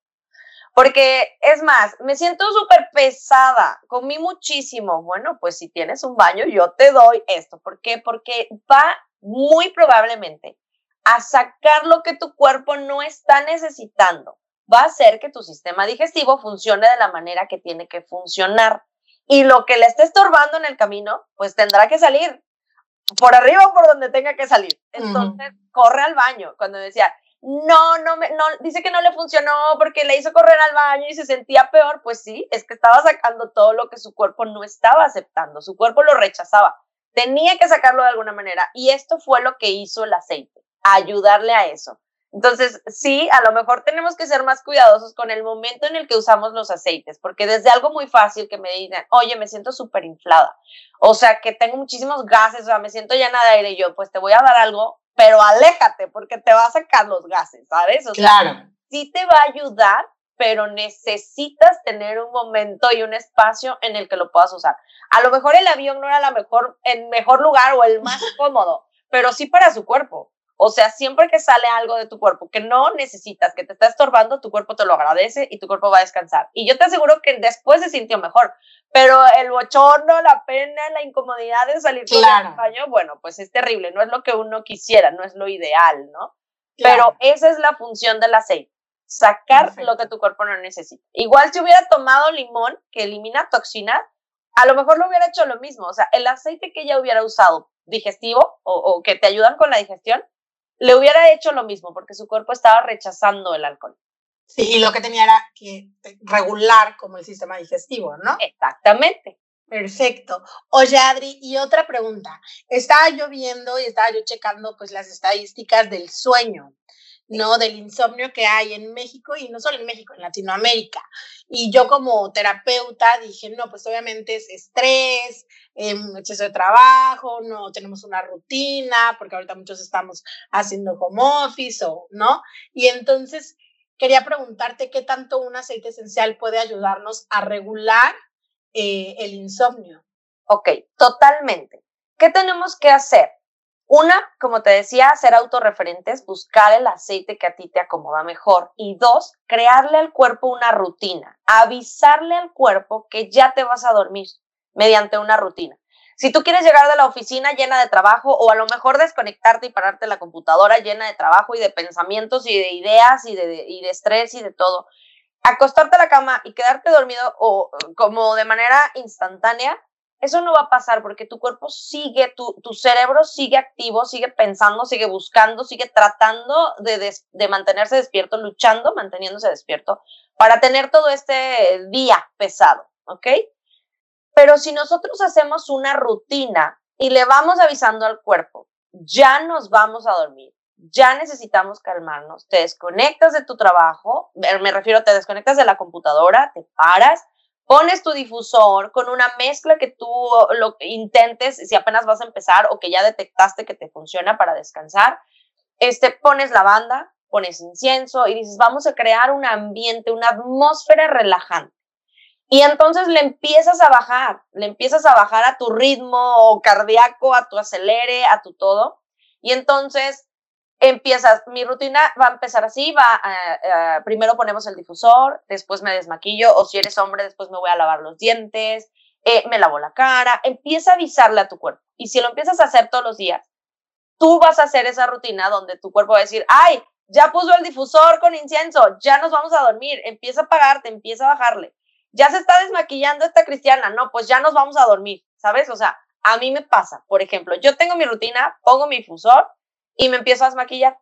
Speaker 2: Porque es más, me siento súper pesada, comí muchísimo. Bueno, pues si tienes un baño, yo te doy esto. ¿Por qué? Porque va muy probablemente a sacar lo que tu cuerpo no está necesitando. Va a hacer que tu sistema digestivo funcione de la manera que tiene que funcionar. Y lo que le esté estorbando en el camino, pues tendrá que salir por arriba o por donde tenga que salir. Entonces, corre al baño. Cuando decía, no, no, me, no, dice que no le funcionó porque le hizo correr al baño y se sentía peor, pues sí, es que estaba sacando todo lo que su cuerpo no estaba aceptando, su cuerpo lo rechazaba. Tenía que sacarlo de alguna manera y esto fue lo que hizo el aceite, ayudarle a eso. Entonces, sí, a lo mejor tenemos que ser más cuidadosos con el momento en el que usamos los aceites, porque desde algo muy fácil que me digan, oye, me siento súper inflada, o sea, que tengo muchísimos gases, o sea, me siento llena de aire, y yo, pues te voy a dar algo, pero aléjate, porque te va a sacar los gases, ¿sabes? O sea, claro. sí te va a ayudar, pero necesitas tener un momento y un espacio en el que lo puedas usar. A lo mejor el avión no era la mejor, el mejor lugar o el más cómodo, pero sí para su cuerpo. O sea, siempre que sale algo de tu cuerpo que no necesitas, que te está estorbando, tu cuerpo te lo agradece y tu cuerpo va a descansar. Y yo te aseguro que después se sintió mejor, pero el bochorno, la pena, la incomodidad de salir del baño, bueno, pues es terrible, no es lo que uno quisiera, no es lo ideal, ¿no? Pero esa es la función del aceite, sacar lo que tu cuerpo no necesita. Igual si hubiera tomado limón, que elimina toxinas, a lo mejor lo hubiera hecho lo mismo, o sea, el aceite que ella hubiera usado digestivo o, o que te ayudan con la digestión, le hubiera hecho lo mismo porque su cuerpo estaba rechazando el alcohol.
Speaker 1: Sí, y lo que tenía era que regular como el sistema digestivo, ¿no?
Speaker 2: Exactamente.
Speaker 1: Perfecto. Oye, Adri, y otra pregunta. Estaba yo viendo y estaba yo checando pues las estadísticas del sueño. ¿No? Del insomnio que hay en México y no solo en México, en Latinoamérica. Y yo como terapeuta dije, no, pues obviamente es estrés, eh, exceso de trabajo, no tenemos una rutina, porque ahorita muchos estamos haciendo home office o, ¿no? Y entonces, quería preguntarte qué tanto un aceite esencial puede ayudarnos a regular eh, el insomnio.
Speaker 2: Ok, totalmente. ¿Qué tenemos que hacer? Una, como te decía, ser autorreferentes, buscar el aceite que a ti te acomoda mejor. Y dos, crearle al cuerpo una rutina, avisarle al cuerpo que ya te vas a dormir mediante una rutina. Si tú quieres llegar de la oficina llena de trabajo o a lo mejor desconectarte y pararte la computadora llena de trabajo y de pensamientos y de ideas y de, y de estrés y de todo, acostarte a la cama y quedarte dormido o como de manera instantánea, eso no va a pasar porque tu cuerpo sigue, tu, tu cerebro sigue activo, sigue pensando, sigue buscando, sigue tratando de, de mantenerse despierto, luchando, manteniéndose despierto para tener todo este día pesado, ¿ok? Pero si nosotros hacemos una rutina y le vamos avisando al cuerpo, ya nos vamos a dormir, ya necesitamos calmarnos, te desconectas de tu trabajo, me refiero, te desconectas de la computadora, te paras, pones tu difusor con una mezcla que tú lo intentes si apenas vas a empezar o que ya detectaste que te funciona para descansar, este, pones lavanda, pones incienso y dices, vamos a crear un ambiente, una atmósfera relajante. Y entonces le empiezas a bajar, le empiezas a bajar a tu ritmo cardíaco, a tu acelere, a tu todo. Y entonces empiezas, mi rutina va a empezar así, va, a, primero ponemos el difusor, después me desmaquillo, o si eres hombre, después me voy a lavar los dientes, eh, me lavo la cara, empieza a avisarle a tu cuerpo. Y si lo empiezas a hacer todos los días, tú vas a hacer esa rutina donde tu cuerpo va a decir, ay, ya puso el difusor con incienso, ya nos vamos a dormir, empieza a apagarte, empieza a bajarle ya se está desmaquillando esta cristiana, no, pues ya nos vamos a dormir, ¿sabes? O sea, a mí me pasa, por ejemplo, yo tengo mi rutina, pongo mi fusor y me empiezo a desmaquillar.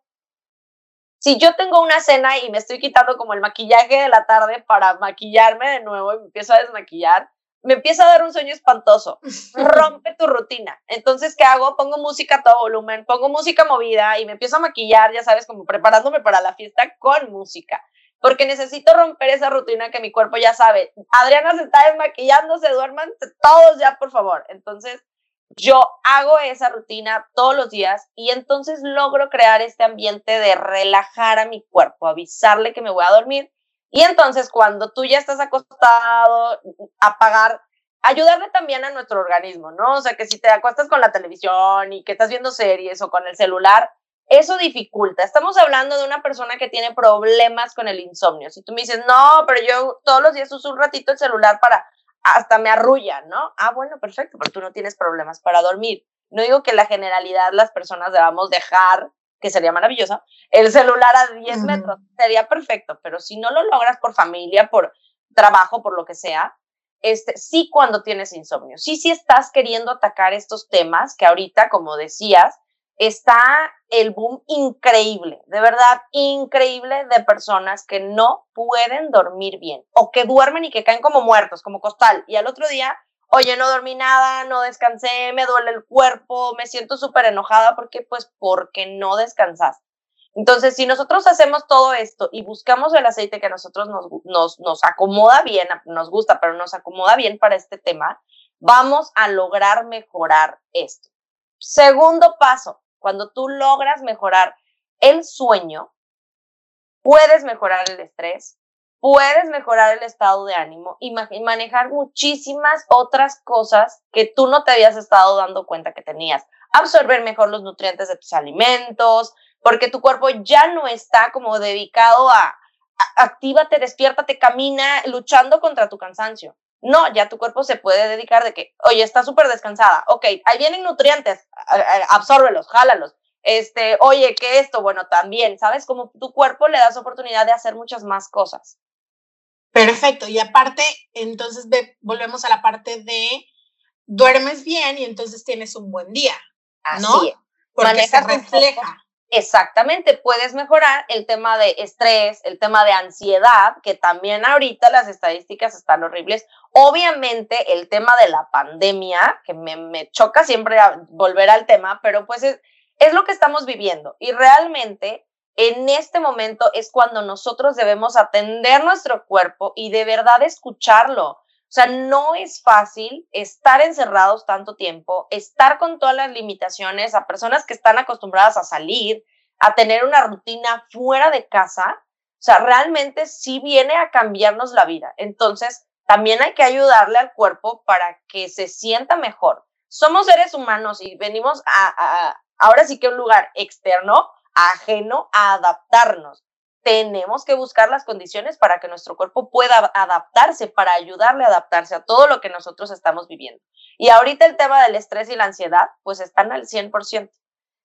Speaker 2: Si yo tengo una cena y me estoy quitando como el maquillaje de la tarde para maquillarme de nuevo y me empiezo a desmaquillar, me empieza a dar un sueño espantoso. Rompe tu rutina. Entonces, ¿qué hago? Pongo música a todo volumen, pongo música movida y me empiezo a maquillar, ya sabes, como preparándome para la fiesta con música porque necesito romper esa rutina que mi cuerpo ya sabe. Adriana se está desmaquillando, se duerman todos ya, por favor. Entonces, yo hago esa rutina todos los días y entonces logro crear este ambiente de relajar a mi cuerpo, avisarle que me voy a dormir. Y entonces, cuando tú ya estás acostado, apagar, ayudarle también a nuestro organismo, ¿no? O sea, que si te acuestas con la televisión y que estás viendo series o con el celular, eso dificulta. Estamos hablando de una persona que tiene problemas con el insomnio. Si tú me dices, no, pero yo todos los días uso un ratito el celular para, hasta me arrulla, ¿no? Ah, bueno, perfecto, pero tú no tienes problemas para dormir. No digo que la generalidad las personas debamos dejar, que sería maravilloso, el celular a 10 metros, sería perfecto, pero si no lo logras por familia, por trabajo, por lo que sea, este, sí cuando tienes insomnio, sí, sí estás queriendo atacar estos temas que ahorita, como decías, está el boom increíble, de verdad increíble de personas que no pueden dormir bien o que duermen y que caen como muertos, como costal. Y al otro día, oye, no dormí nada, no descansé, me duele el cuerpo, me siento súper enojada porque pues porque no descansaste. Entonces, si nosotros hacemos todo esto y buscamos el aceite que a nosotros nos, nos, nos acomoda bien, nos gusta, pero nos acomoda bien para este tema, vamos a lograr mejorar esto. Segundo paso, cuando tú logras mejorar el sueño, puedes mejorar el estrés, puedes mejorar el estado de ánimo y manejar muchísimas otras cosas que tú no te habías estado dando cuenta que tenías. Absorber mejor los nutrientes de tus alimentos, porque tu cuerpo ya no está como dedicado a, a actívate, despiértate, camina, luchando contra tu cansancio. No, ya tu cuerpo se puede dedicar de que, oye, está súper descansada, ok, ahí vienen nutrientes, absórbelos, jálalos. Este, oye, que esto, bueno, también, ¿sabes? Como tu cuerpo le das oportunidad de hacer muchas más cosas.
Speaker 1: Perfecto, y aparte, entonces volvemos a la parte de duermes bien y entonces tienes un buen día, ¿no?
Speaker 2: Así Porque se refleja. Exactamente, puedes mejorar el tema de estrés, el tema de ansiedad, que también ahorita las estadísticas están horribles. Obviamente el tema de la pandemia, que me, choca siempre volver al tema, pero pues es, es lo que estamos viviendo. Y realmente en este momento es cuando nosotros debemos atender nuestro cuerpo y de verdad escucharlo. Sea, no es fácil estar encerrados tanto tiempo, estar con todas las limitaciones a personas que están acostumbradas a salir, a tener una rutina fuera de casa. O sea, realmente sí viene a cambiarnos la vida. Entonces, también hay que ayudarle al cuerpo para que se sienta mejor. Somos seres humanos y venimos a, ahora sí que un lugar externo, ajeno, a adaptarnos. Tenemos que buscar las condiciones para que nuestro cuerpo pueda adaptarse, para ayudarle a adaptarse a todo lo que nosotros estamos viviendo. Y ahorita el tema del estrés y la ansiedad, pues están al 100%.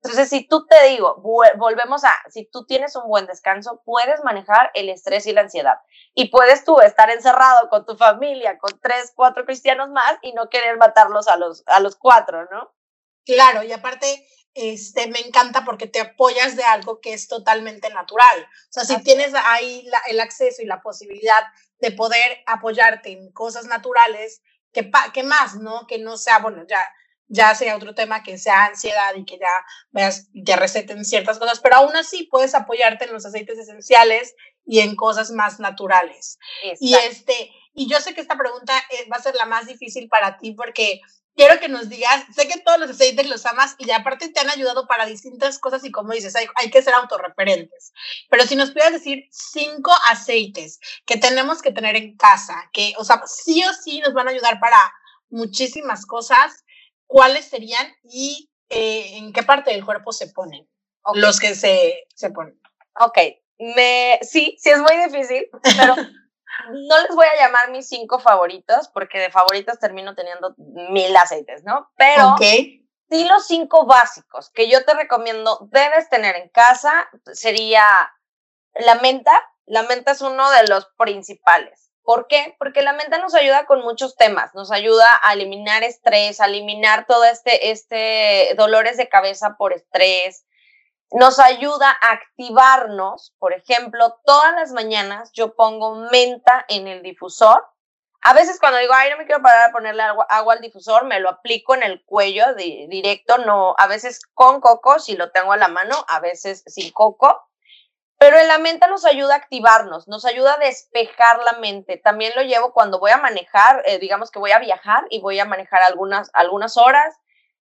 Speaker 2: Entonces, si tú te digo, volvemos a, si tú tienes un buen descanso, puedes manejar el estrés y la ansiedad. Y puedes tú estar encerrado con tu familia, con tres, cuatro cristianos más y no querer matarlos a los, a los cuatro, ¿no?
Speaker 1: Claro, y aparte, este, me encanta porque te apoyas de algo que es totalmente natural. O sea, si tienes ahí el acceso y la posibilidad de poder apoyarte en cosas naturales, ¿qué, qué más, no? Que no sea, bueno, ya ya sea otro tema que sea ansiedad y que ya veas, te receten ciertas cosas, pero aún así puedes apoyarte en los aceites esenciales y en cosas más naturales. Y este, y yo sé que esta pregunta eh, va a ser la más difícil para ti porque quiero que nos digas, sé que todos los aceites los amas y aparte te han ayudado para distintas cosas y como dices, hay, hay que ser autorreferentes. Pero si nos pudieras decir cinco aceites que tenemos que tener en casa, que, o sea, sí o sí nos van a ayudar para muchísimas cosas, cuáles serían y eh, en qué parte del cuerpo se ponen los que se, se ponen.
Speaker 2: Ok, me, sí, sí es muy difícil, pero no les voy a llamar mis cinco favoritos porque de favoritos termino teniendo mil aceites, ¿no? Pero sí los cinco básicos que yo te recomiendo debes tener en casa sería la menta. La menta es uno de los principales. ¿Por qué? Porque la mente nos ayuda con muchos temas, nos ayuda a eliminar estrés, a eliminar todo este, este dolores de cabeza por estrés, nos ayuda a activarnos, por ejemplo, todas las mañanas yo pongo menta en el difusor. A veces cuando digo, ay, no me quiero parar a ponerle agua, agua al difusor, me lo aplico en el cuello directo, no, a veces con coco, si lo tengo a la mano, a veces sin coco. Pero la mente nos ayuda a activarnos, nos ayuda a despejar la mente. También lo llevo cuando voy a manejar, eh, digamos que voy a viajar y voy a manejar algunas, algunas horas.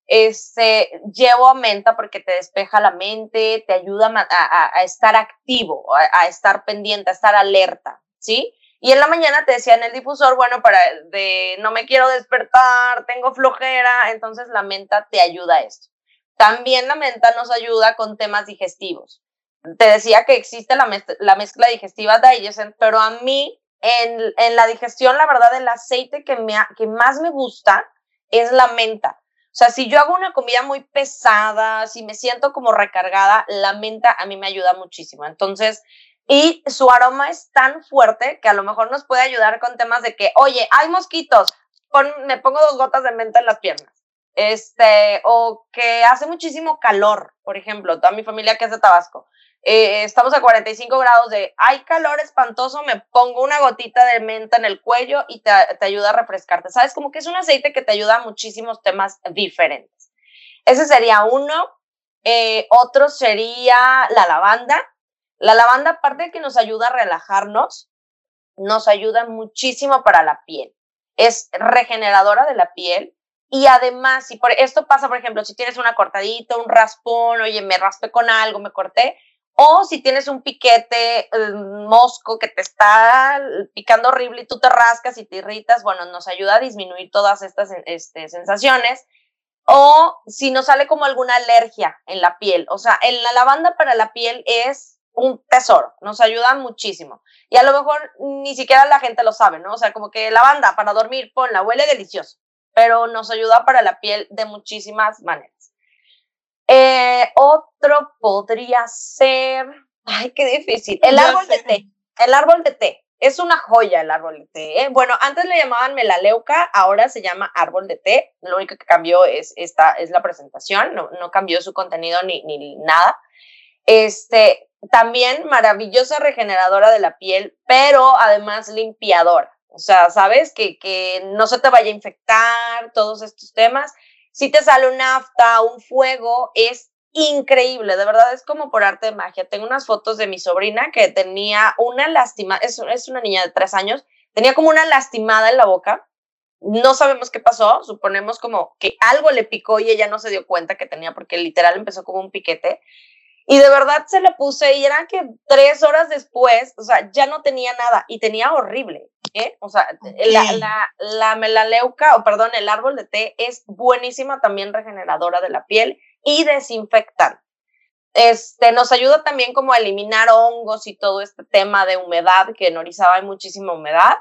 Speaker 2: Este, llevo a menta porque te despeja la mente, te ayuda a, estar activo, a, estar pendiente, a estar alerta, ¿sí? Y en la mañana te decía en el difusor, bueno, para de no me quiero despertar, tengo flojera, entonces la menta te ayuda a esto. También la menta nos ayuda con temas digestivos te decía que existe la, la mezcla digestiva Digestion, pero a mí en, en, la digestión, la verdad, el aceite que, me, que más me gusta es la menta. O sea, si yo hago una comida muy pesada, si me siento como recargada, la menta a mí me ayuda muchísimo. Entonces, y su aroma es tan fuerte que a lo mejor nos puede ayudar con temas de que, oye, hay mosquitos, me pongo dos gotas de menta en las piernas. Este, o que hace muchísimo calor, por ejemplo, toda mi familia que es de Tabasco eh, estamos a 45 grados de, hay calor espantoso, me pongo una gotita de menta en el cuello y te, ayuda a refrescarte. ¿Sabes? Como que es un aceite que te ayuda a muchísimos temas diferentes. Ese sería uno. Eh, otro sería la lavanda. La lavanda, aparte de que nos ayuda a relajarnos, nos ayuda muchísimo para la piel. Es regeneradora de la piel. Y además, si por esto pasa, por ejemplo, si tienes una cortadita, un raspón, oye, me raspé con algo, me corté, o si tienes un piquete mosco que te está picando horrible y tú te rascas y te irritas, bueno, nos ayuda a disminuir todas estas este, sensaciones. O si nos sale como alguna alergia en la piel. O sea, en la lavanda para la piel es un tesoro, nos ayuda muchísimo. Y a lo mejor ni siquiera la gente lo sabe, ¿no? O sea, como que lavanda para dormir, ponla, huele delicioso, pero nos ayuda para la piel de muchísimas maneras. Eh, otro podría ser, ay, qué difícil, el árbol de té. El árbol de té. Es una joya el árbol de té. ¿eh? Bueno, antes le llamaban melaleuca, ahora se llama árbol de té. Lo único que cambió es, esta, es la presentación, no, no cambió su contenido ni, ni nada. Este, también maravillosa regeneradora de la piel, pero además limpiadora. O sea, sabes que, que no se te vaya a infectar, todos estos temas si te sale un nafta, un fuego, es increíble, de verdad es como por arte de magia. Tengo unas fotos de mi sobrina que tenía una lástima, es, es una niña de tres años, tenía como una lastimada en la boca. No sabemos qué pasó, suponemos como que algo le picó y ella no se dio cuenta que tenía porque literal empezó como un piquete. Y de verdad se le puse y era que tres horas después, o sea, ya no tenía nada y tenía horrible. O sea, la, la, la, melaleuca, o perdón, el árbol de té es buenísima también regeneradora de la piel y desinfectante. Este, nos ayuda también como a eliminar hongos y todo este tema de humedad, que en Orizaba hay muchísima humedad.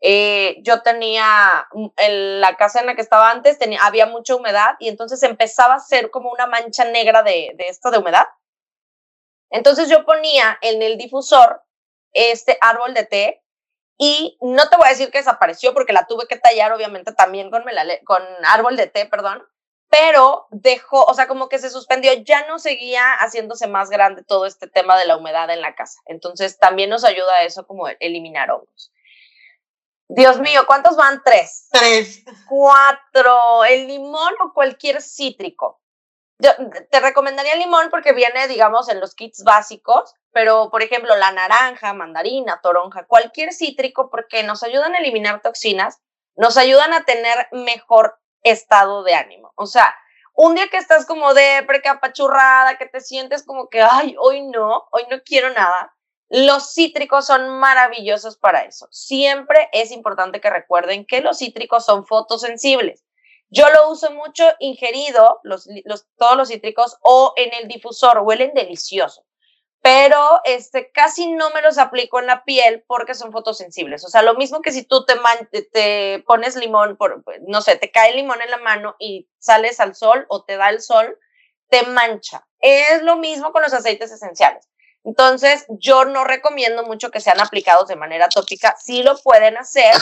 Speaker 2: Eh, yo tenía, mm, en la casa en la que estaba antes, tenía, había mucha humedad y entonces empezaba a ser como una mancha negra de, de esto de humedad. Entonces yo ponía en el difusor este árbol de té y no te voy a decir que desapareció porque la tuve que tallar obviamente también con, con árbol de té, perdón, pero dejó, o sea, como que se suspendió, ya no seguía haciéndose más grande todo este tema de la humedad en la casa. Entonces también nos ayuda a eso como eliminar hongos. Dios mío, ¿cuántos van? Tres.
Speaker 1: Tres.
Speaker 2: Cuatro. El limón o cualquier cítrico. Te recomendaría el limón porque viene, digamos, en los kits básicos, pero por ejemplo, la naranja, mandarina, toronja, cualquier cítrico porque nos ayudan a eliminar toxinas, nos ayudan a tener mejor estado de ánimo. O sea, un día que estás como de precapachurrada, que te sientes como que, ay, hoy no, hoy no quiero nada. Los cítricos son maravillosos para eso. Siempre es importante que recuerden que los cítricos son fotosensibles. Yo lo uso mucho ingerido, los, todos los cítricos, o en el difusor, huelen delicioso pero este, casi no me los aplico en la piel porque son fotosensibles. O sea, lo mismo que si tú te, pones limón, no sé, te cae limón en la mano y sales al sol o te da el sol, te mancha. Es lo mismo con los aceites esenciales. Entonces, yo no recomiendo mucho que sean aplicados de manera tópica. Sí lo pueden hacer,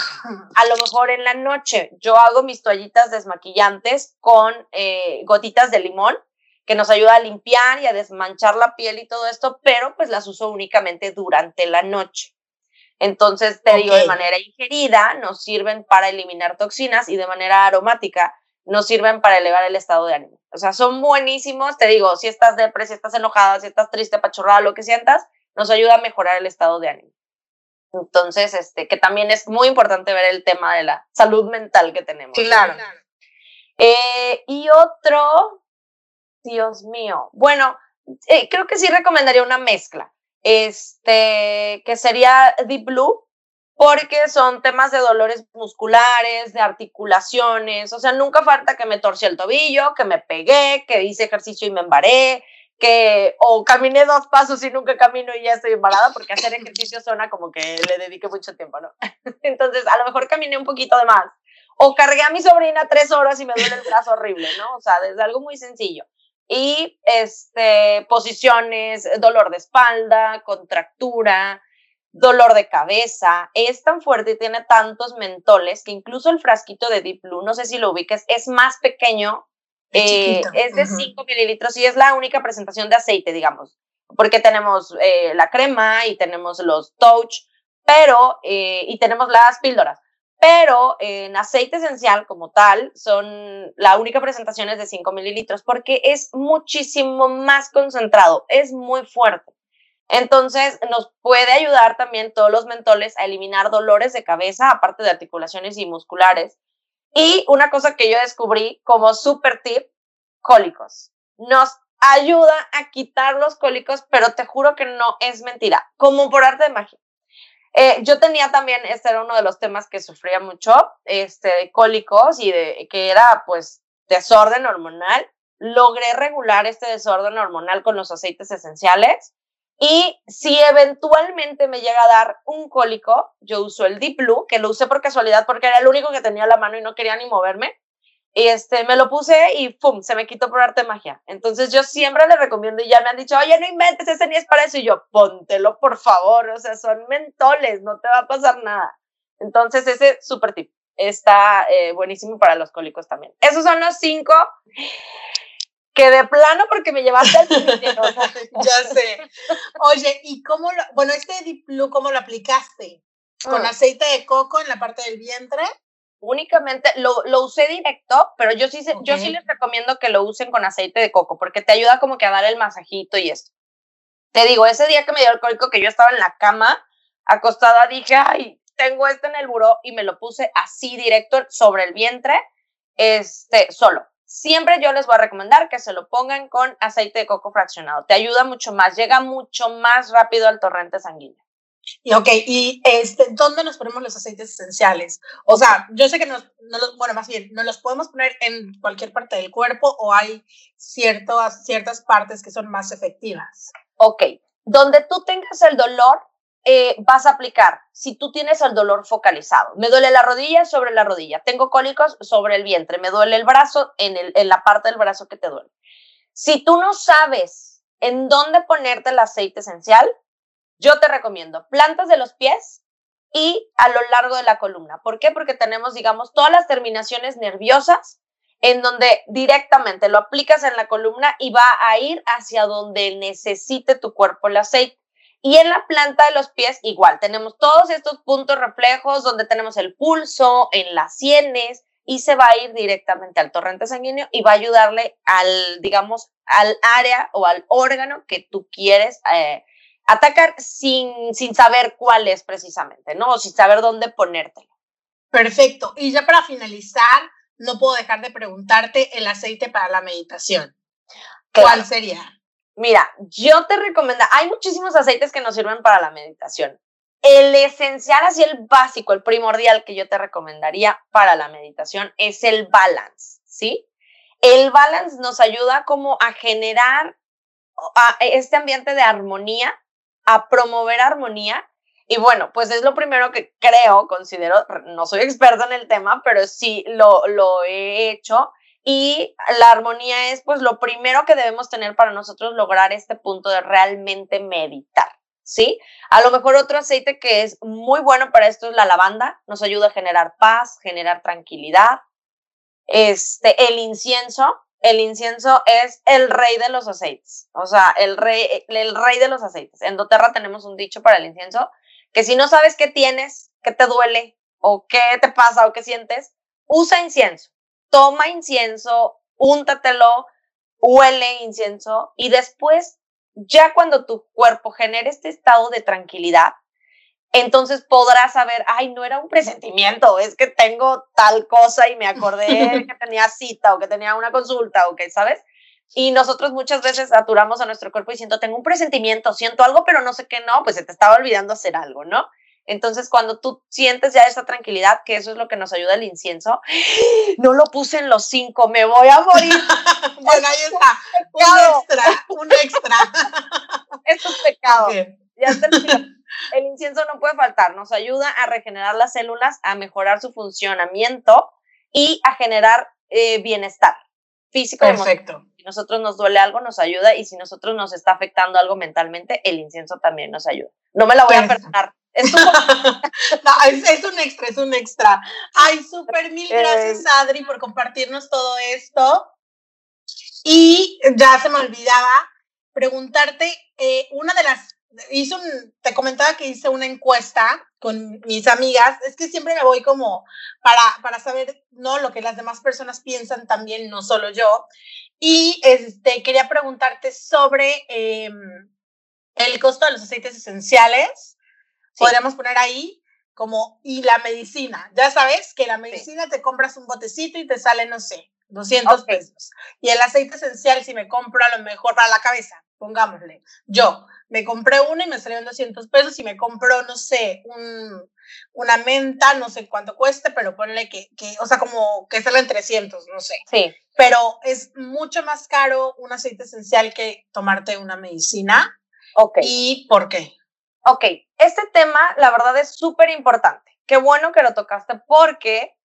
Speaker 2: a lo mejor en la noche. Yo hago mis toallitas desmaquillantes con eh, gotitas de limón que nos ayuda a limpiar y a desmanchar la piel y todo esto, pero pues las uso únicamente durante la noche. Entonces, te digo, de manera ingerida nos sirven para eliminar toxinas y de manera aromática nos sirven para elevar el estado de ánimo. O sea, son buenísimos, te digo, si estás depresa, si estás enojada, si estás triste, pachorrada, lo que sientas, nos ayuda a mejorar el estado de ánimo. Entonces, este, que también es muy importante ver el tema de la salud mental que tenemos.
Speaker 1: Claro.
Speaker 2: Eh, y otro, Dios mío. Bueno, eh, creo que sí recomendaría una mezcla. Este, que sería Deep Blue, porque son temas de dolores musculares, de articulaciones. O sea, nunca falta que me torcí el tobillo, que me pegué, que hice ejercicio y me embaré, que o caminé dos pasos y nunca camino y ya estoy embarada, porque hacer ejercicio suena como que le dediqué mucho tiempo, ¿no? Entonces, a lo mejor caminé un poquito de más. O cargué a mi sobrina tres horas y me duele el brazo horrible, ¿no? O sea, desde algo muy sencillo y este, posiciones, dolor de espalda, contractura, dolor de cabeza. Es tan fuerte y tiene tantos mentoles que incluso el frasquito de Deep Blue, no sé si lo ubiques, es más pequeño, eh, es de 5 mililitros y es la única presentación de aceite, digamos, porque tenemos eh, la crema y tenemos los touch, pero, eh, y tenemos las píldoras pero en aceite esencial como tal, son la única presentación es de 5 mililitros porque es muchísimo más concentrado, es muy fuerte. Entonces, nos puede ayudar también todos los mentoles a eliminar dolores de cabeza, aparte de articulaciones y musculares. Y una cosa que yo descubrí como super tip, cólicos. Nos ayuda a quitar los cólicos, pero te juro que no es mentira, como por arte de magia. Eh, yo tenía también, este era uno de los temas que sufría mucho, este, de cólicos y de que era pues desorden hormonal. Logré regular este desorden hormonal con los aceites esenciales y si eventualmente me llega a dar un cólico, yo uso el Deep Blue, que lo usé por casualidad porque era el único que tenía a la mano y no quería ni moverme. Y este, me lo puse y ¡pum! Se me quitó por arte magia. Entonces yo siempre le recomiendo y ya me han dicho, oye, no inventes, ese ni es para eso. Y yo, póntelo por favor, o sea, son mentoles, no te va a pasar nada. Entonces ese súper tip está eh, buenísimo para los cólicos también. Esos son los cinco que de plano porque me llevaste al
Speaker 1: Ya sé. Oye, ¿y cómo lo, bueno, este Deep Blue, cómo lo aplicaste? ¿Con mm. aceite de coco en la parte del vientre?
Speaker 2: únicamente lo, lo, usé directo, pero yo sí, yo sí les recomiendo que lo usen con aceite de coco porque te ayuda como que a dar el masajito y esto. Te digo, ese día que me dio el cólico que yo estaba en la cama, acostada, dije, ay, tengo este en el buró y me lo puse así directo sobre el vientre, este, solo, siempre yo les voy a recomendar que se lo pongan con aceite de coco fraccionado. Te ayuda mucho más, llega mucho más rápido al torrente sanguíneo.
Speaker 1: Y ok, ¿y este, dónde nos ponemos los aceites esenciales? O sea, yo sé que nos, no los, bueno, más bien, ¿no los podemos poner en cualquier parte del cuerpo o hay ciertas, ciertas partes que son más efectivas?
Speaker 2: Ok, donde tú tengas el dolor, eh, vas a aplicar, si tú tienes el dolor focalizado, me duele la rodilla sobre la rodilla, tengo cólicos sobre el vientre, me duele el brazo en, el, en la parte del brazo que te duele. Si tú no sabes en dónde ponerte el aceite esencial, yo te recomiendo plantas de los pies y a lo largo de la columna. ¿Por qué? Porque tenemos, digamos, todas las terminaciones nerviosas en donde directamente lo aplicas en la columna y va a ir hacia donde necesite tu cuerpo el aceite. Y en la planta de los pies igual, tenemos todos estos puntos reflejos donde tenemos el pulso, en las sienes, y se va a ir directamente al torrente sanguíneo y va a ayudarle al, digamos, al área o al órgano que tú quieres eh, atacar sin, sin saber cuál es precisamente, ¿no? O sin saber dónde ponértelo.
Speaker 1: Perfecto. Y ya para finalizar, no puedo dejar de preguntarte el aceite para la meditación. ¿Cuál sería?
Speaker 2: Mira, yo te recomiendo, hay muchísimos aceites que nos sirven para la meditación. El esencial, así el básico, el primordial que yo te recomendaría para la meditación es el balance, ¿sí? El balance nos ayuda como a generar este ambiente de armonía a promover armonía. Y bueno, pues es lo primero que creo, considero, no soy experta en el tema, pero sí lo, lo he hecho. Y la armonía es pues lo primero que debemos tener para nosotros lograr este punto de realmente meditar. ¿sí? A lo mejor otro aceite que es muy bueno para esto es la lavanda, nos ayuda a generar paz, generar tranquilidad. Este, el incienso, el incienso es el rey de los aceites, o sea, el rey, el rey de los aceites. En doTERRA tenemos un dicho para el incienso, que si no sabes qué tienes, qué te duele, o qué te pasa, o qué sientes, usa incienso. Toma incienso, úntatelo, huele incienso, y después, ya cuando tu cuerpo genere este estado de tranquilidad, entonces podrás saber, ay, no era un presentimiento, es que tengo tal cosa y me acordé que tenía cita o que tenía una consulta o que, ¿sabes? Y nosotros muchas veces saturamos a nuestro cuerpo diciendo, tengo un presentimiento, siento algo, pero no sé qué no, pues se te estaba olvidando hacer algo, ¿no? Entonces, cuando tú sientes ya esa tranquilidad, que eso es lo que nos ayuda el incienso, no lo puse en los cinco, me voy a morir.
Speaker 1: bueno, ahí está, un extra, un extra.
Speaker 2: Eso es pecado. Ya está el incienso no puede faltar, nos ayuda a regenerar las células, a mejorar su funcionamiento y a generar eh, bienestar físico.
Speaker 1: Perfecto.
Speaker 2: Si nosotros nos duele algo, nos ayuda y si nosotros nos está afectando algo mentalmente, el incienso también nos ayuda. No me la voy a perdonar.
Speaker 1: Es, un... es, un extra, es un extra. Ay, súper mil gracias, Adri, por compartirnos todo esto. Y ya se me olvidaba preguntarte, eh, una de las hice un, te comentaba que hice una encuesta con mis amigas, es que siempre me voy como para, para saber, ¿no? Lo que las demás personas piensan también, no solo yo. Y este, quería preguntarte sobre em, el costo de los aceites esenciales. Podríamos poner ahí como, y la medicina. Ya sabes que la medicina te compras un botecito y te sale, no sé, 200 pesos. Y el aceite esencial, si me compro a lo mejor para la cabeza, pongámosle, yo me compré una y me salieron 200 pesos y me compró, no sé, un, una menta, no sé cuánto cueste, pero ponle que, que, o sea, como que salen 300, no sé.
Speaker 2: Sí.
Speaker 1: Pero es mucho más caro un aceite esencial que tomarte una medicina.
Speaker 2: Ok.
Speaker 1: ¿Y por qué?
Speaker 2: Ok, este tema, la verdad, es súper importante. Qué bueno que lo tocaste porque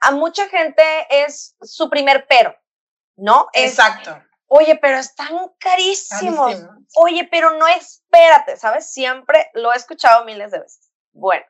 Speaker 2: a mucha gente es su primer pero, ¿no?
Speaker 1: Exacto
Speaker 2: oye, pero están carísimos. Oye, pero no espérate, ¿sabes? Siempre lo he escuchado miles de veces. Bueno,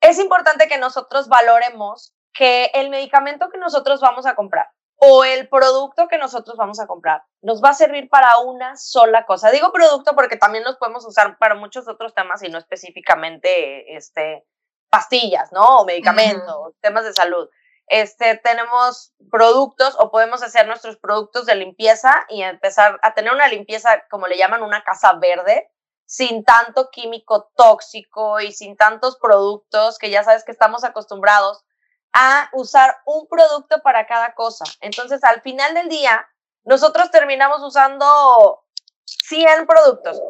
Speaker 2: es importante que nosotros valoremos que el medicamento que nosotros vamos a comprar o el producto que nosotros vamos a comprar nos va a servir para una sola cosa. Digo producto porque también los podemos usar para muchos otros temas y no específicamente este, pastillas, ¿no? O medicamentos, temas de salud este, tenemos productos o podemos hacer nuestros productos de limpieza y empezar a tener una limpieza, como le llaman, una casa verde, sin tanto químico tóxico y sin tantos productos que ya sabes que estamos acostumbrados a usar un producto para cada cosa. Entonces, al final del día, nosotros terminamos usando 100 productos.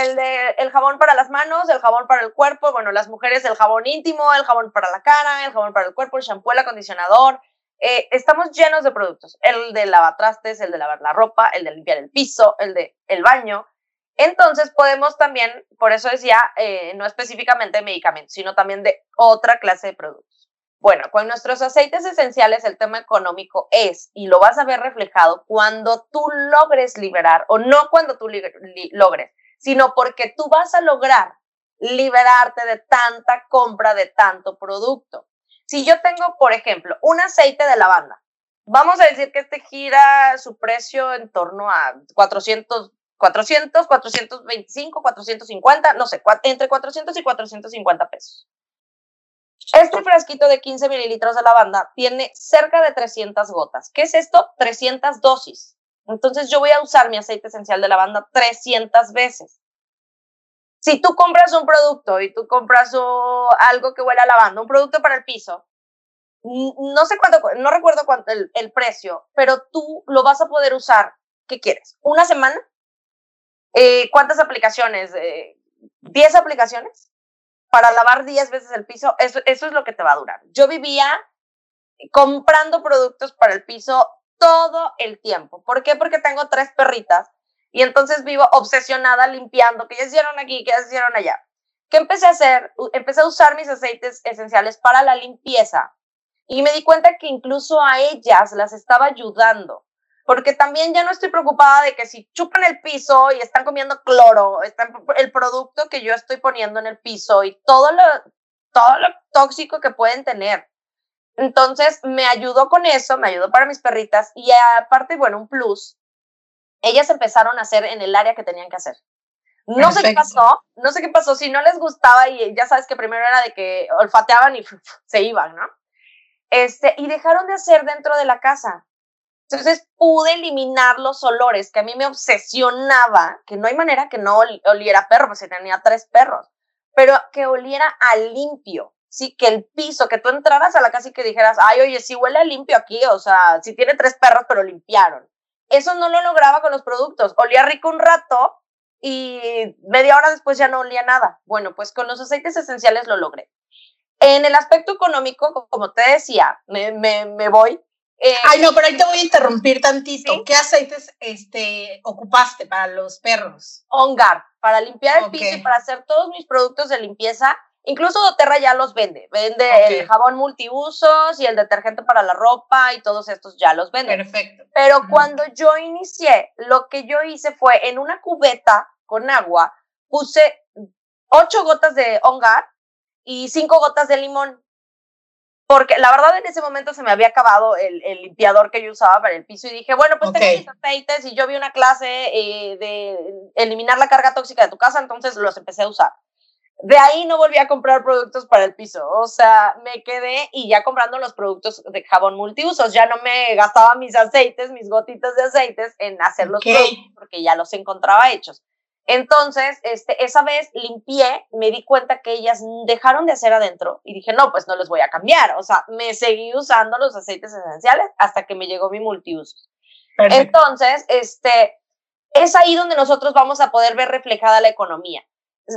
Speaker 2: El, de, el jabón para las manos, el jabón para el cuerpo, bueno, las mujeres el jabón íntimo, el jabón para la cara, el jabón para el cuerpo, el shampoo, el acondicionador. Eh, estamos llenos de productos. El de lavatrastes, el de lavar la ropa, el de limpiar el piso, el de el baño. Entonces podemos también, por eso decía, eh, no específicamente medicamentos, sino también de otra clase de productos. Bueno, con nuestros aceites esenciales el tema económico es, y lo vas a ver reflejado cuando tú logres liberar, o no cuando tú logres, sino porque tú vas a lograr liberarte de tanta compra de tanto producto. Si yo tengo, por ejemplo, un aceite de lavanda, vamos a decir que este gira su precio en torno a 400, 400, 425, 450, no sé, entre 400 y 450 pesos. Este frasquito de 15 mililitros de lavanda tiene cerca de 300 gotas. ¿Qué es esto? 300 dosis. Entonces yo voy a usar mi aceite esencial de lavanda 300 veces. Si tú compras un producto y tú compras algo que huele a lavanda, un producto para el piso, no sé cuánto, no recuerdo cuánto el, precio, pero tú lo vas a poder usar, ¿qué quieres? ¿Una semana? Eh, ¿Cuántas aplicaciones? Eh, ¿10 aplicaciones? Para lavar 10 veces el piso, eso, eso es lo que te va a durar. Yo vivía comprando productos para el piso todo el tiempo. ¿Por qué? Porque tengo tres perritas y entonces vivo obsesionada limpiando, que ya hicieron aquí, que ya hicieron allá. ¿Qué empecé a hacer? Empecé a usar mis aceites esenciales para la limpieza y me di cuenta que incluso a ellas las estaba ayudando porque también ya no estoy preocupada de que si chupan el piso y están comiendo cloro, están, el producto que yo estoy poniendo en el piso y todo lo, todo lo tóxico que pueden tener. Entonces me ayudó con eso, me ayudó para mis perritas y aparte, bueno, un plus, ellas empezaron a hacer en el área que tenían que hacer. No sé qué pasó, no sé qué pasó, si no les gustaba y ya sabes que primero era de que olfateaban y se iban, ¿no? Este, y dejaron de hacer dentro de la casa. Entonces pude eliminar los olores que a mí me obsesionaba, que no hay manera que no oliera perro, pues si tenía tres perros, pero que oliera a limpio, sí, que el piso, que tú entraras a la casa y que dijeras, ay, oye, sí huele a limpio aquí, o sea, si tiene tres perros, pero limpiaron. Eso no lo lograba con los productos, olía rico un rato y media hora después ya no olía nada. Bueno, pues con los aceites esenciales lo logré. En el aspecto económico, como te decía, me voy
Speaker 1: eh, Ay, no, pero ahí te voy a interrumpir tantito. ¿Qué aceites este, ocupaste para los perros?
Speaker 2: Ongar, para limpiar el piso y para hacer todos mis productos de limpieza. Incluso doTERRA ya los vende. Vende el jabón multiusos y el detergente para la ropa y todos estos ya los vende.
Speaker 1: Perfecto.
Speaker 2: Pero cuando yo inicié, lo que yo hice fue en una cubeta con agua, puse ocho gotas de Ongar y cinco gotas de limón porque la verdad en ese momento se me había acabado el, el, limpiador que yo usaba para el piso y dije, bueno, pues tengo mis aceites y yo vi una clase eh, de eliminar la carga tóxica de tu casa, entonces los empecé a usar. De ahí no volví a comprar productos para el piso, o sea, me quedé y ya comprando los productos de jabón multiusos, ya no me gastaba mis aceites, mis gotitas de aceites en hacer los productos porque ya los encontraba hechos. Entonces, este, esa vez limpié, me di cuenta que ellas dejaron de hacer adentro y dije, no, pues no les voy a cambiar. O sea, me seguí usando los aceites esenciales hasta que me llegó mi multiuso. Entonces, este, es ahí donde nosotros vamos a poder ver reflejada la economía.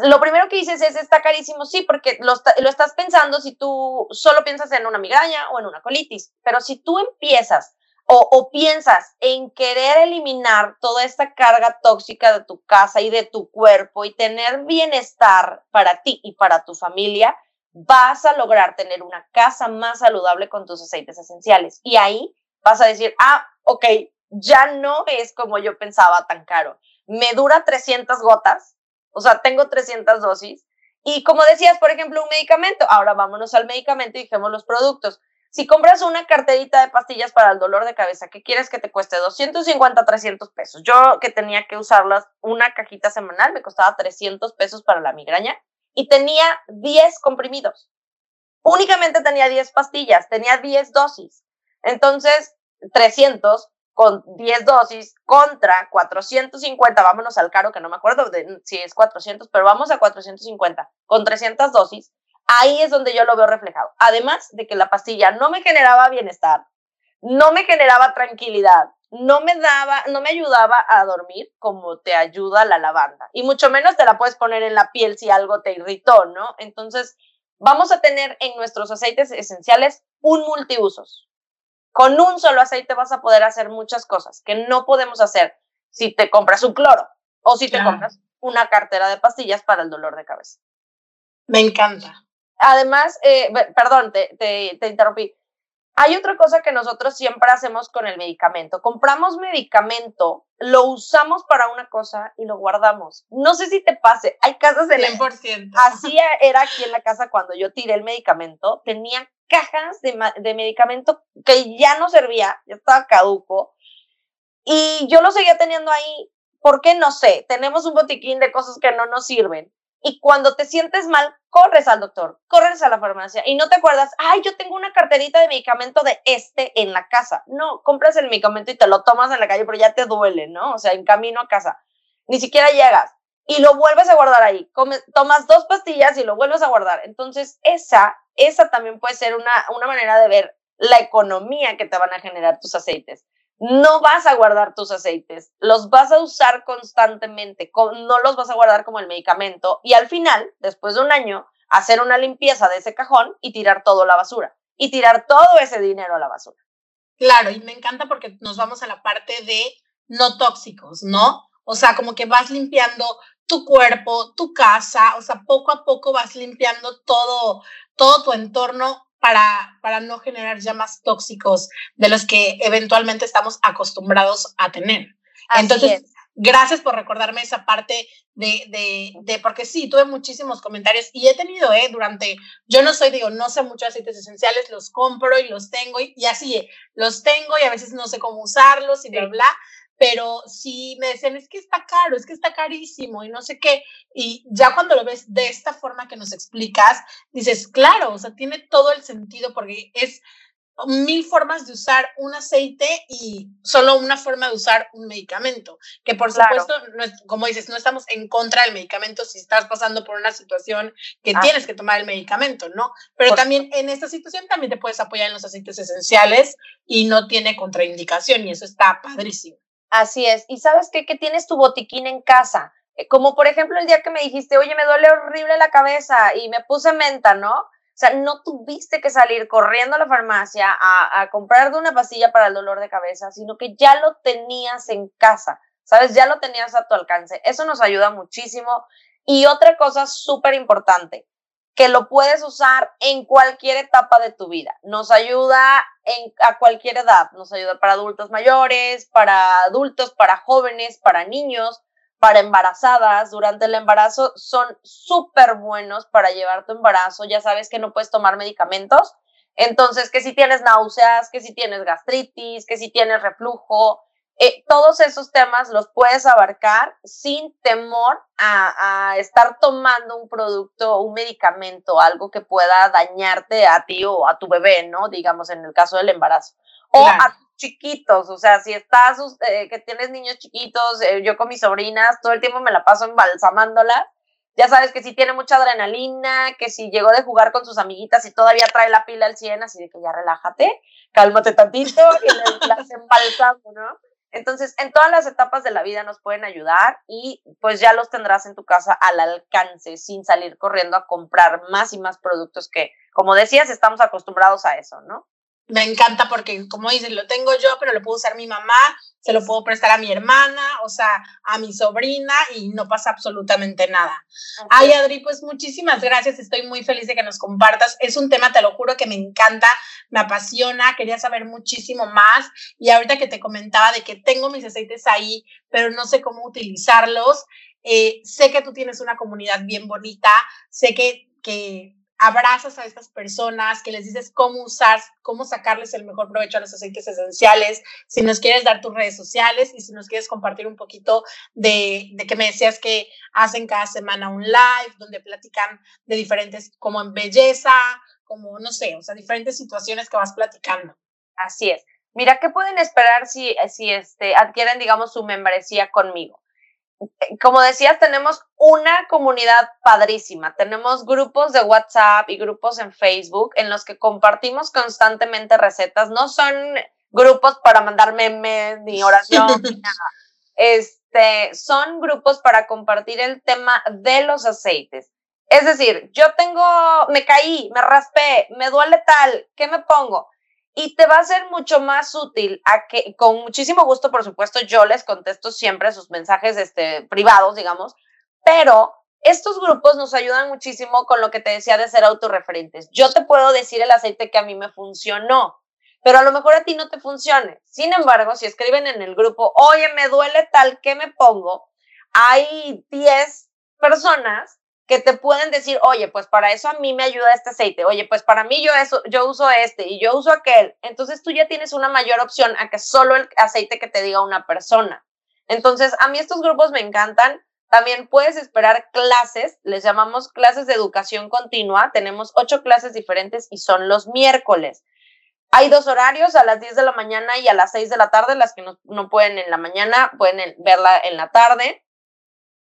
Speaker 2: Lo primero que dices es, está carísimo, sí, porque lo, lo estás pensando si tú solo piensas en una migraña o en una colitis, pero si tú empiezas o, piensas en querer eliminar toda esta carga tóxica de tu casa y de tu cuerpo y tener bienestar para ti y para tu familia, vas a lograr tener una casa más saludable con tus aceites esenciales. Y ahí vas a decir, ah, ok, ya no es como yo pensaba tan caro. Me dura 300 gotas, o sea, tengo 300 dosis. Y como decías, por ejemplo, un medicamento, ahora vámonos al medicamento y dijimos los productos. Si compras una carterita de pastillas para el dolor de cabeza, ¿qué quieres que te cueste? 250, 300 pesos. Yo que tenía que usarlas una cajita semanal, me costaba 300 pesos para la migraña y tenía 10 comprimidos. Únicamente tenía 10 pastillas, tenía 10 dosis. Entonces, 300 con 10 dosis contra 450, vámonos al caro que no me acuerdo de, si es 400, pero vamos a 450, con 300 dosis, Ahí es donde yo lo veo reflejado. Además de que la pastilla no me generaba bienestar, no me generaba tranquilidad, no me daba, no me ayudaba a dormir como te ayuda la lavanda. Y mucho menos te la puedes poner en la piel si algo te irritó, ¿no? Entonces, vamos a tener en nuestros aceites esenciales un multiusos. Con un solo aceite vas a poder hacer muchas cosas que no podemos hacer si te compras un cloro o si te compras una cartera de pastillas para el dolor de cabeza.
Speaker 1: Me encanta.
Speaker 2: Además, eh, perdón, te, te, te interrumpí. Hay otra cosa que nosotros siempre hacemos con el medicamento. Compramos medicamento, lo usamos para una cosa y lo guardamos. No sé si te pase. Hay casas
Speaker 1: de 100%.
Speaker 2: Así era aquí en la casa cuando yo tiré el medicamento. Tenía cajas de, de medicamento que ya no servía, ya estaba caduco. Y yo lo seguía teniendo ahí. ¿Por qué? No sé. Tenemos un botiquín de cosas que no nos sirven. Y cuando te sientes mal, corres al doctor, corres a la farmacia y no te acuerdas, ay, yo tengo una carterita de medicamento de este en la casa. No, compras el medicamento y te lo tomas en la calle, pero ya te duele, ¿no? O sea, en camino a casa. Ni siquiera llegas y lo vuelves a guardar ahí. tomas dos pastillas y lo vuelves a guardar. Entonces, esa, esa también puede ser una, una manera de ver la economía que te van a generar tus aceites no vas a guardar tus aceites, los vas a usar constantemente, no los vas a guardar como el medicamento y al final, después de un año, hacer una limpieza de ese cajón y tirar todo a la basura y tirar todo ese dinero a la basura.
Speaker 1: Claro, y me encanta porque nos vamos a la parte de no tóxicos, ¿no? O sea, como que vas limpiando tu cuerpo, tu casa, o sea, poco a poco vas limpiando todo, todo tu entorno para, para no generar llamas tóxicos de los que eventualmente estamos acostumbrados a tener. Entonces, gracias por recordarme esa parte de, de, de, porque sí, tuve muchísimos comentarios y he tenido, eh, durante, yo no soy, digo, no sé mucho aceites esenciales, los compro y los tengo y, y así, eh, los tengo y a veces no sé cómo usarlos y bla, bla, pero si me decían, es que está caro, es que está carísimo y no sé qué, y ya cuando lo ves de esta forma que nos explicas, dices, claro, o sea, tiene todo el sentido porque es mil formas de usar un aceite y solo una forma de usar un medicamento, que por supuesto, no es, como dices, no estamos en contra del medicamento si estás pasando por una situación que ah. tienes que tomar el medicamento, ¿no? Pero también en esta situación también te puedes apoyar en los aceites esenciales y no tiene contraindicación y eso está padrísimo.
Speaker 2: Así es. Y sabes qué? Que tienes tu botiquín en casa. Eh, como por ejemplo el día que me dijiste, oye, me duele horrible la cabeza y me puse menta, ¿no? O sea, no tuviste que salir corriendo a la farmacia a, a comprar de una pastilla para el dolor de cabeza, sino que ya lo tenías en casa, ¿sabes? Ya lo tenías a tu alcance. Eso nos ayuda muchísimo. Y otra cosa súper importante, que lo puedes usar en cualquier etapa de tu vida. Nos ayuda en, a cualquier edad, nos ayuda para adultos mayores, para adultos, para jóvenes, para niños, para embarazadas. Durante el embarazo son súper buenos para llevar tu embarazo. Ya sabes que no puedes tomar medicamentos. Entonces, que si tienes náuseas, que si tienes gastritis, que si tienes reflujo, eh, todos esos temas los puedes abarcar sin temor a, estar tomando un producto, un medicamento, algo que pueda dañarte a ti o a tu bebé, ¿no? Digamos, en el caso del embarazo. O a chiquitos, o sea, si estás, eh, que tienes niños chiquitos, eh, yo con mis sobrinas, todo el tiempo me la paso embalsamándolas. Ya sabes que si tiene mucha adrenalina, que si llegó de jugar con sus amiguitas y todavía trae la pila al 100, así de que ya relájate, cálmate tantito y las embalsamo, ¿no? Entonces, en todas las etapas de la vida nos pueden ayudar y pues ya los tendrás en tu casa al alcance sin salir corriendo a comprar más y más productos que, como decías, estamos acostumbrados a eso, ¿no?
Speaker 1: Me encanta porque, como dices, lo tengo yo, pero lo puedo usar mi mamá, se lo puedo prestar a mi hermana, o sea, a mi sobrina y no pasa absolutamente nada. Ay, Adri, pues muchísimas gracias, estoy muy feliz de que nos compartas. Es un tema, te lo juro, que me encanta, me apasiona, quería saber muchísimo más y ahorita que te comentaba de que tengo mis aceites ahí, pero no sé cómo utilizarlos. Eh, sé que tú tienes una comunidad bien bonita, sé que, que abrazas a estas personas, que les dices cómo usar, cómo sacarles el mejor provecho a los aceites esenciales, si nos quieres dar tus redes sociales y si nos quieres compartir un poquito de, que me decías que hacen cada semana un live donde platican de diferentes, como en belleza, como no sé, o sea, diferentes situaciones que vas platicando.
Speaker 2: Así es. Mira, ¿qué pueden esperar si, si este, adquieren, digamos, su membresía conmigo? Como decías, tenemos una comunidad padrísima. Tenemos grupos de WhatsApp y grupos en Facebook en los que compartimos constantemente recetas. No son grupos para mandar memes ni oración ni nada. Este, son grupos para compartir el tema de los aceites. Es decir, yo tengo, me caí, me raspé, me duele tal, ¿qué me pongo? Y te va a ser mucho más útil a que, con muchísimo gusto, por supuesto, yo les contesto siempre sus mensajes este, privados, digamos, pero estos grupos nos ayudan muchísimo con lo que te decía de ser autorreferentes. Yo te puedo decir el aceite que a mí me funcionó, pero a lo mejor a ti no te funcione. Sin embargo, si escriben en el grupo, oye, me duele tal, ¿qué me pongo? Hay 10 personas que te pueden decir, oye, pues para eso a mí me ayuda este aceite, oye, pues para mí yo, eso, yo uso este y yo uso aquel. Entonces tú ya tienes una mayor opción a que solo el aceite que te diga una persona. Entonces, a mí estos grupos me encantan. También puedes esperar clases, les llamamos clases de educación continua. Tenemos ocho clases diferentes y son los miércoles. Hay dos horarios, a las 10 de la mañana y a las 6 de la tarde. Las que no, no pueden en la mañana, pueden verla en la tarde.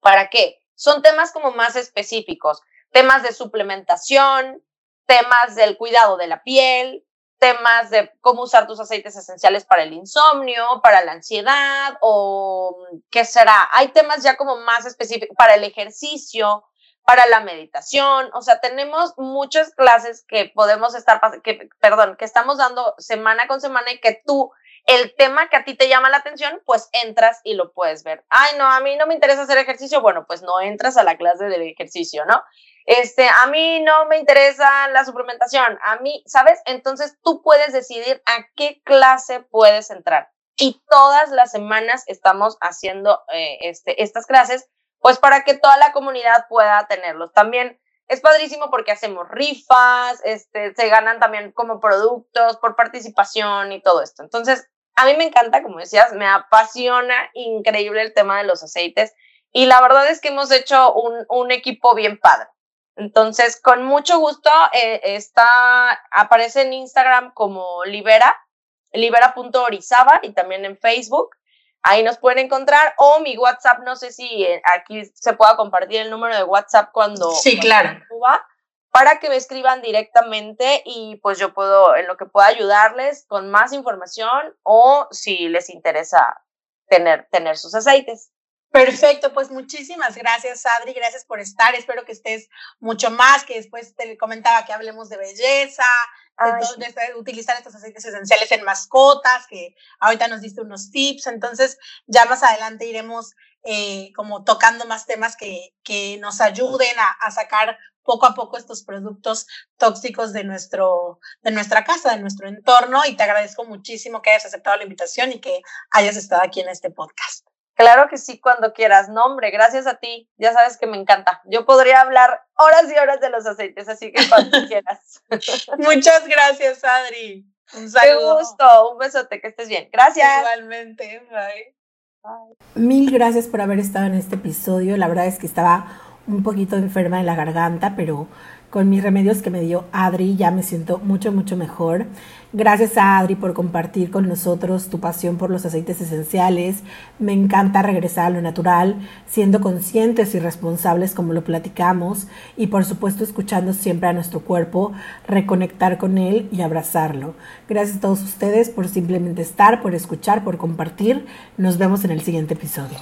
Speaker 2: ¿Para qué? Son temas como más específicos, temas de suplementación, temas del cuidado de la piel, temas de cómo usar tus aceites esenciales para el insomnio, para la ansiedad o qué será. Hay temas ya como más específicos para el ejercicio, para la meditación, o sea, tenemos muchas clases que podemos estar, que, perdón, que estamos dando semana con semana y que tú el tema que a ti te llama la atención, pues entras y lo puedes ver. Ay, no, a mí no me interesa hacer ejercicio. Bueno, pues no entras a la clase del ejercicio, ¿no? Este, a mí no me interesa la suplementación. A mí, ¿sabes? Entonces tú puedes decidir a qué clase puedes entrar. Y todas las semanas estamos haciendo eh, este, estas clases, pues para que toda la comunidad pueda tenerlos. También es padrísimo porque hacemos rifas, este, se ganan también como productos por participación y todo esto. Entonces, a mí me encanta, como decías, me apasiona increíble el tema de los aceites y la verdad es que hemos hecho un, un equipo bien padre. Entonces, con mucho gusto, eh, está, aparece en Instagram como Libera, libera.orizaba y también en Facebook. Ahí nos pueden encontrar o mi WhatsApp, no sé si eh, aquí se pueda compartir el número de WhatsApp cuando...
Speaker 1: Sí, claro
Speaker 2: para que me escriban directamente y pues yo puedo, en lo que pueda ayudarles con más información o si les interesa tener, tener sus aceites.
Speaker 1: Perfecto, pues muchísimas gracias, Adri, gracias por estar. Espero que estés mucho más, que después te comentaba que hablemos de belleza, de, utilizar estos aceites esenciales en mascotas, que ahorita nos diste unos tips. Entonces, ya más adelante iremos eh, como tocando más temas que, que nos ayuden a, a sacar poco a poco estos productos tóxicos de, nuestro, de nuestra casa, de nuestro entorno. Y te agradezco muchísimo que hayas aceptado la invitación y que hayas estado aquí en este podcast.
Speaker 2: Claro que sí, cuando quieras. No, hombre, gracias a ti. Ya sabes que me encanta. Yo podría hablar horas y horas de los aceites, así que cuando quieras.
Speaker 1: Muchas gracias, Adri.
Speaker 2: Un saludo. Qué gusto. Un besote, que estés bien. Gracias.
Speaker 1: Igualmente. Bye. Bye. Mil gracias por haber estado en este episodio. La verdad es que estaba un poquito enferma de la garganta, pero con mis remedios que me dio Adri ya me siento mucho, mucho mejor. Gracias a Adri por compartir con nosotros tu pasión por los aceites esenciales. Me encanta regresar a lo natural, siendo conscientes y responsables como lo platicamos y por supuesto escuchando siempre a nuestro cuerpo, reconectar con él y abrazarlo. Gracias a todos ustedes por simplemente estar, por escuchar, por compartir. Nos vemos en el siguiente episodio.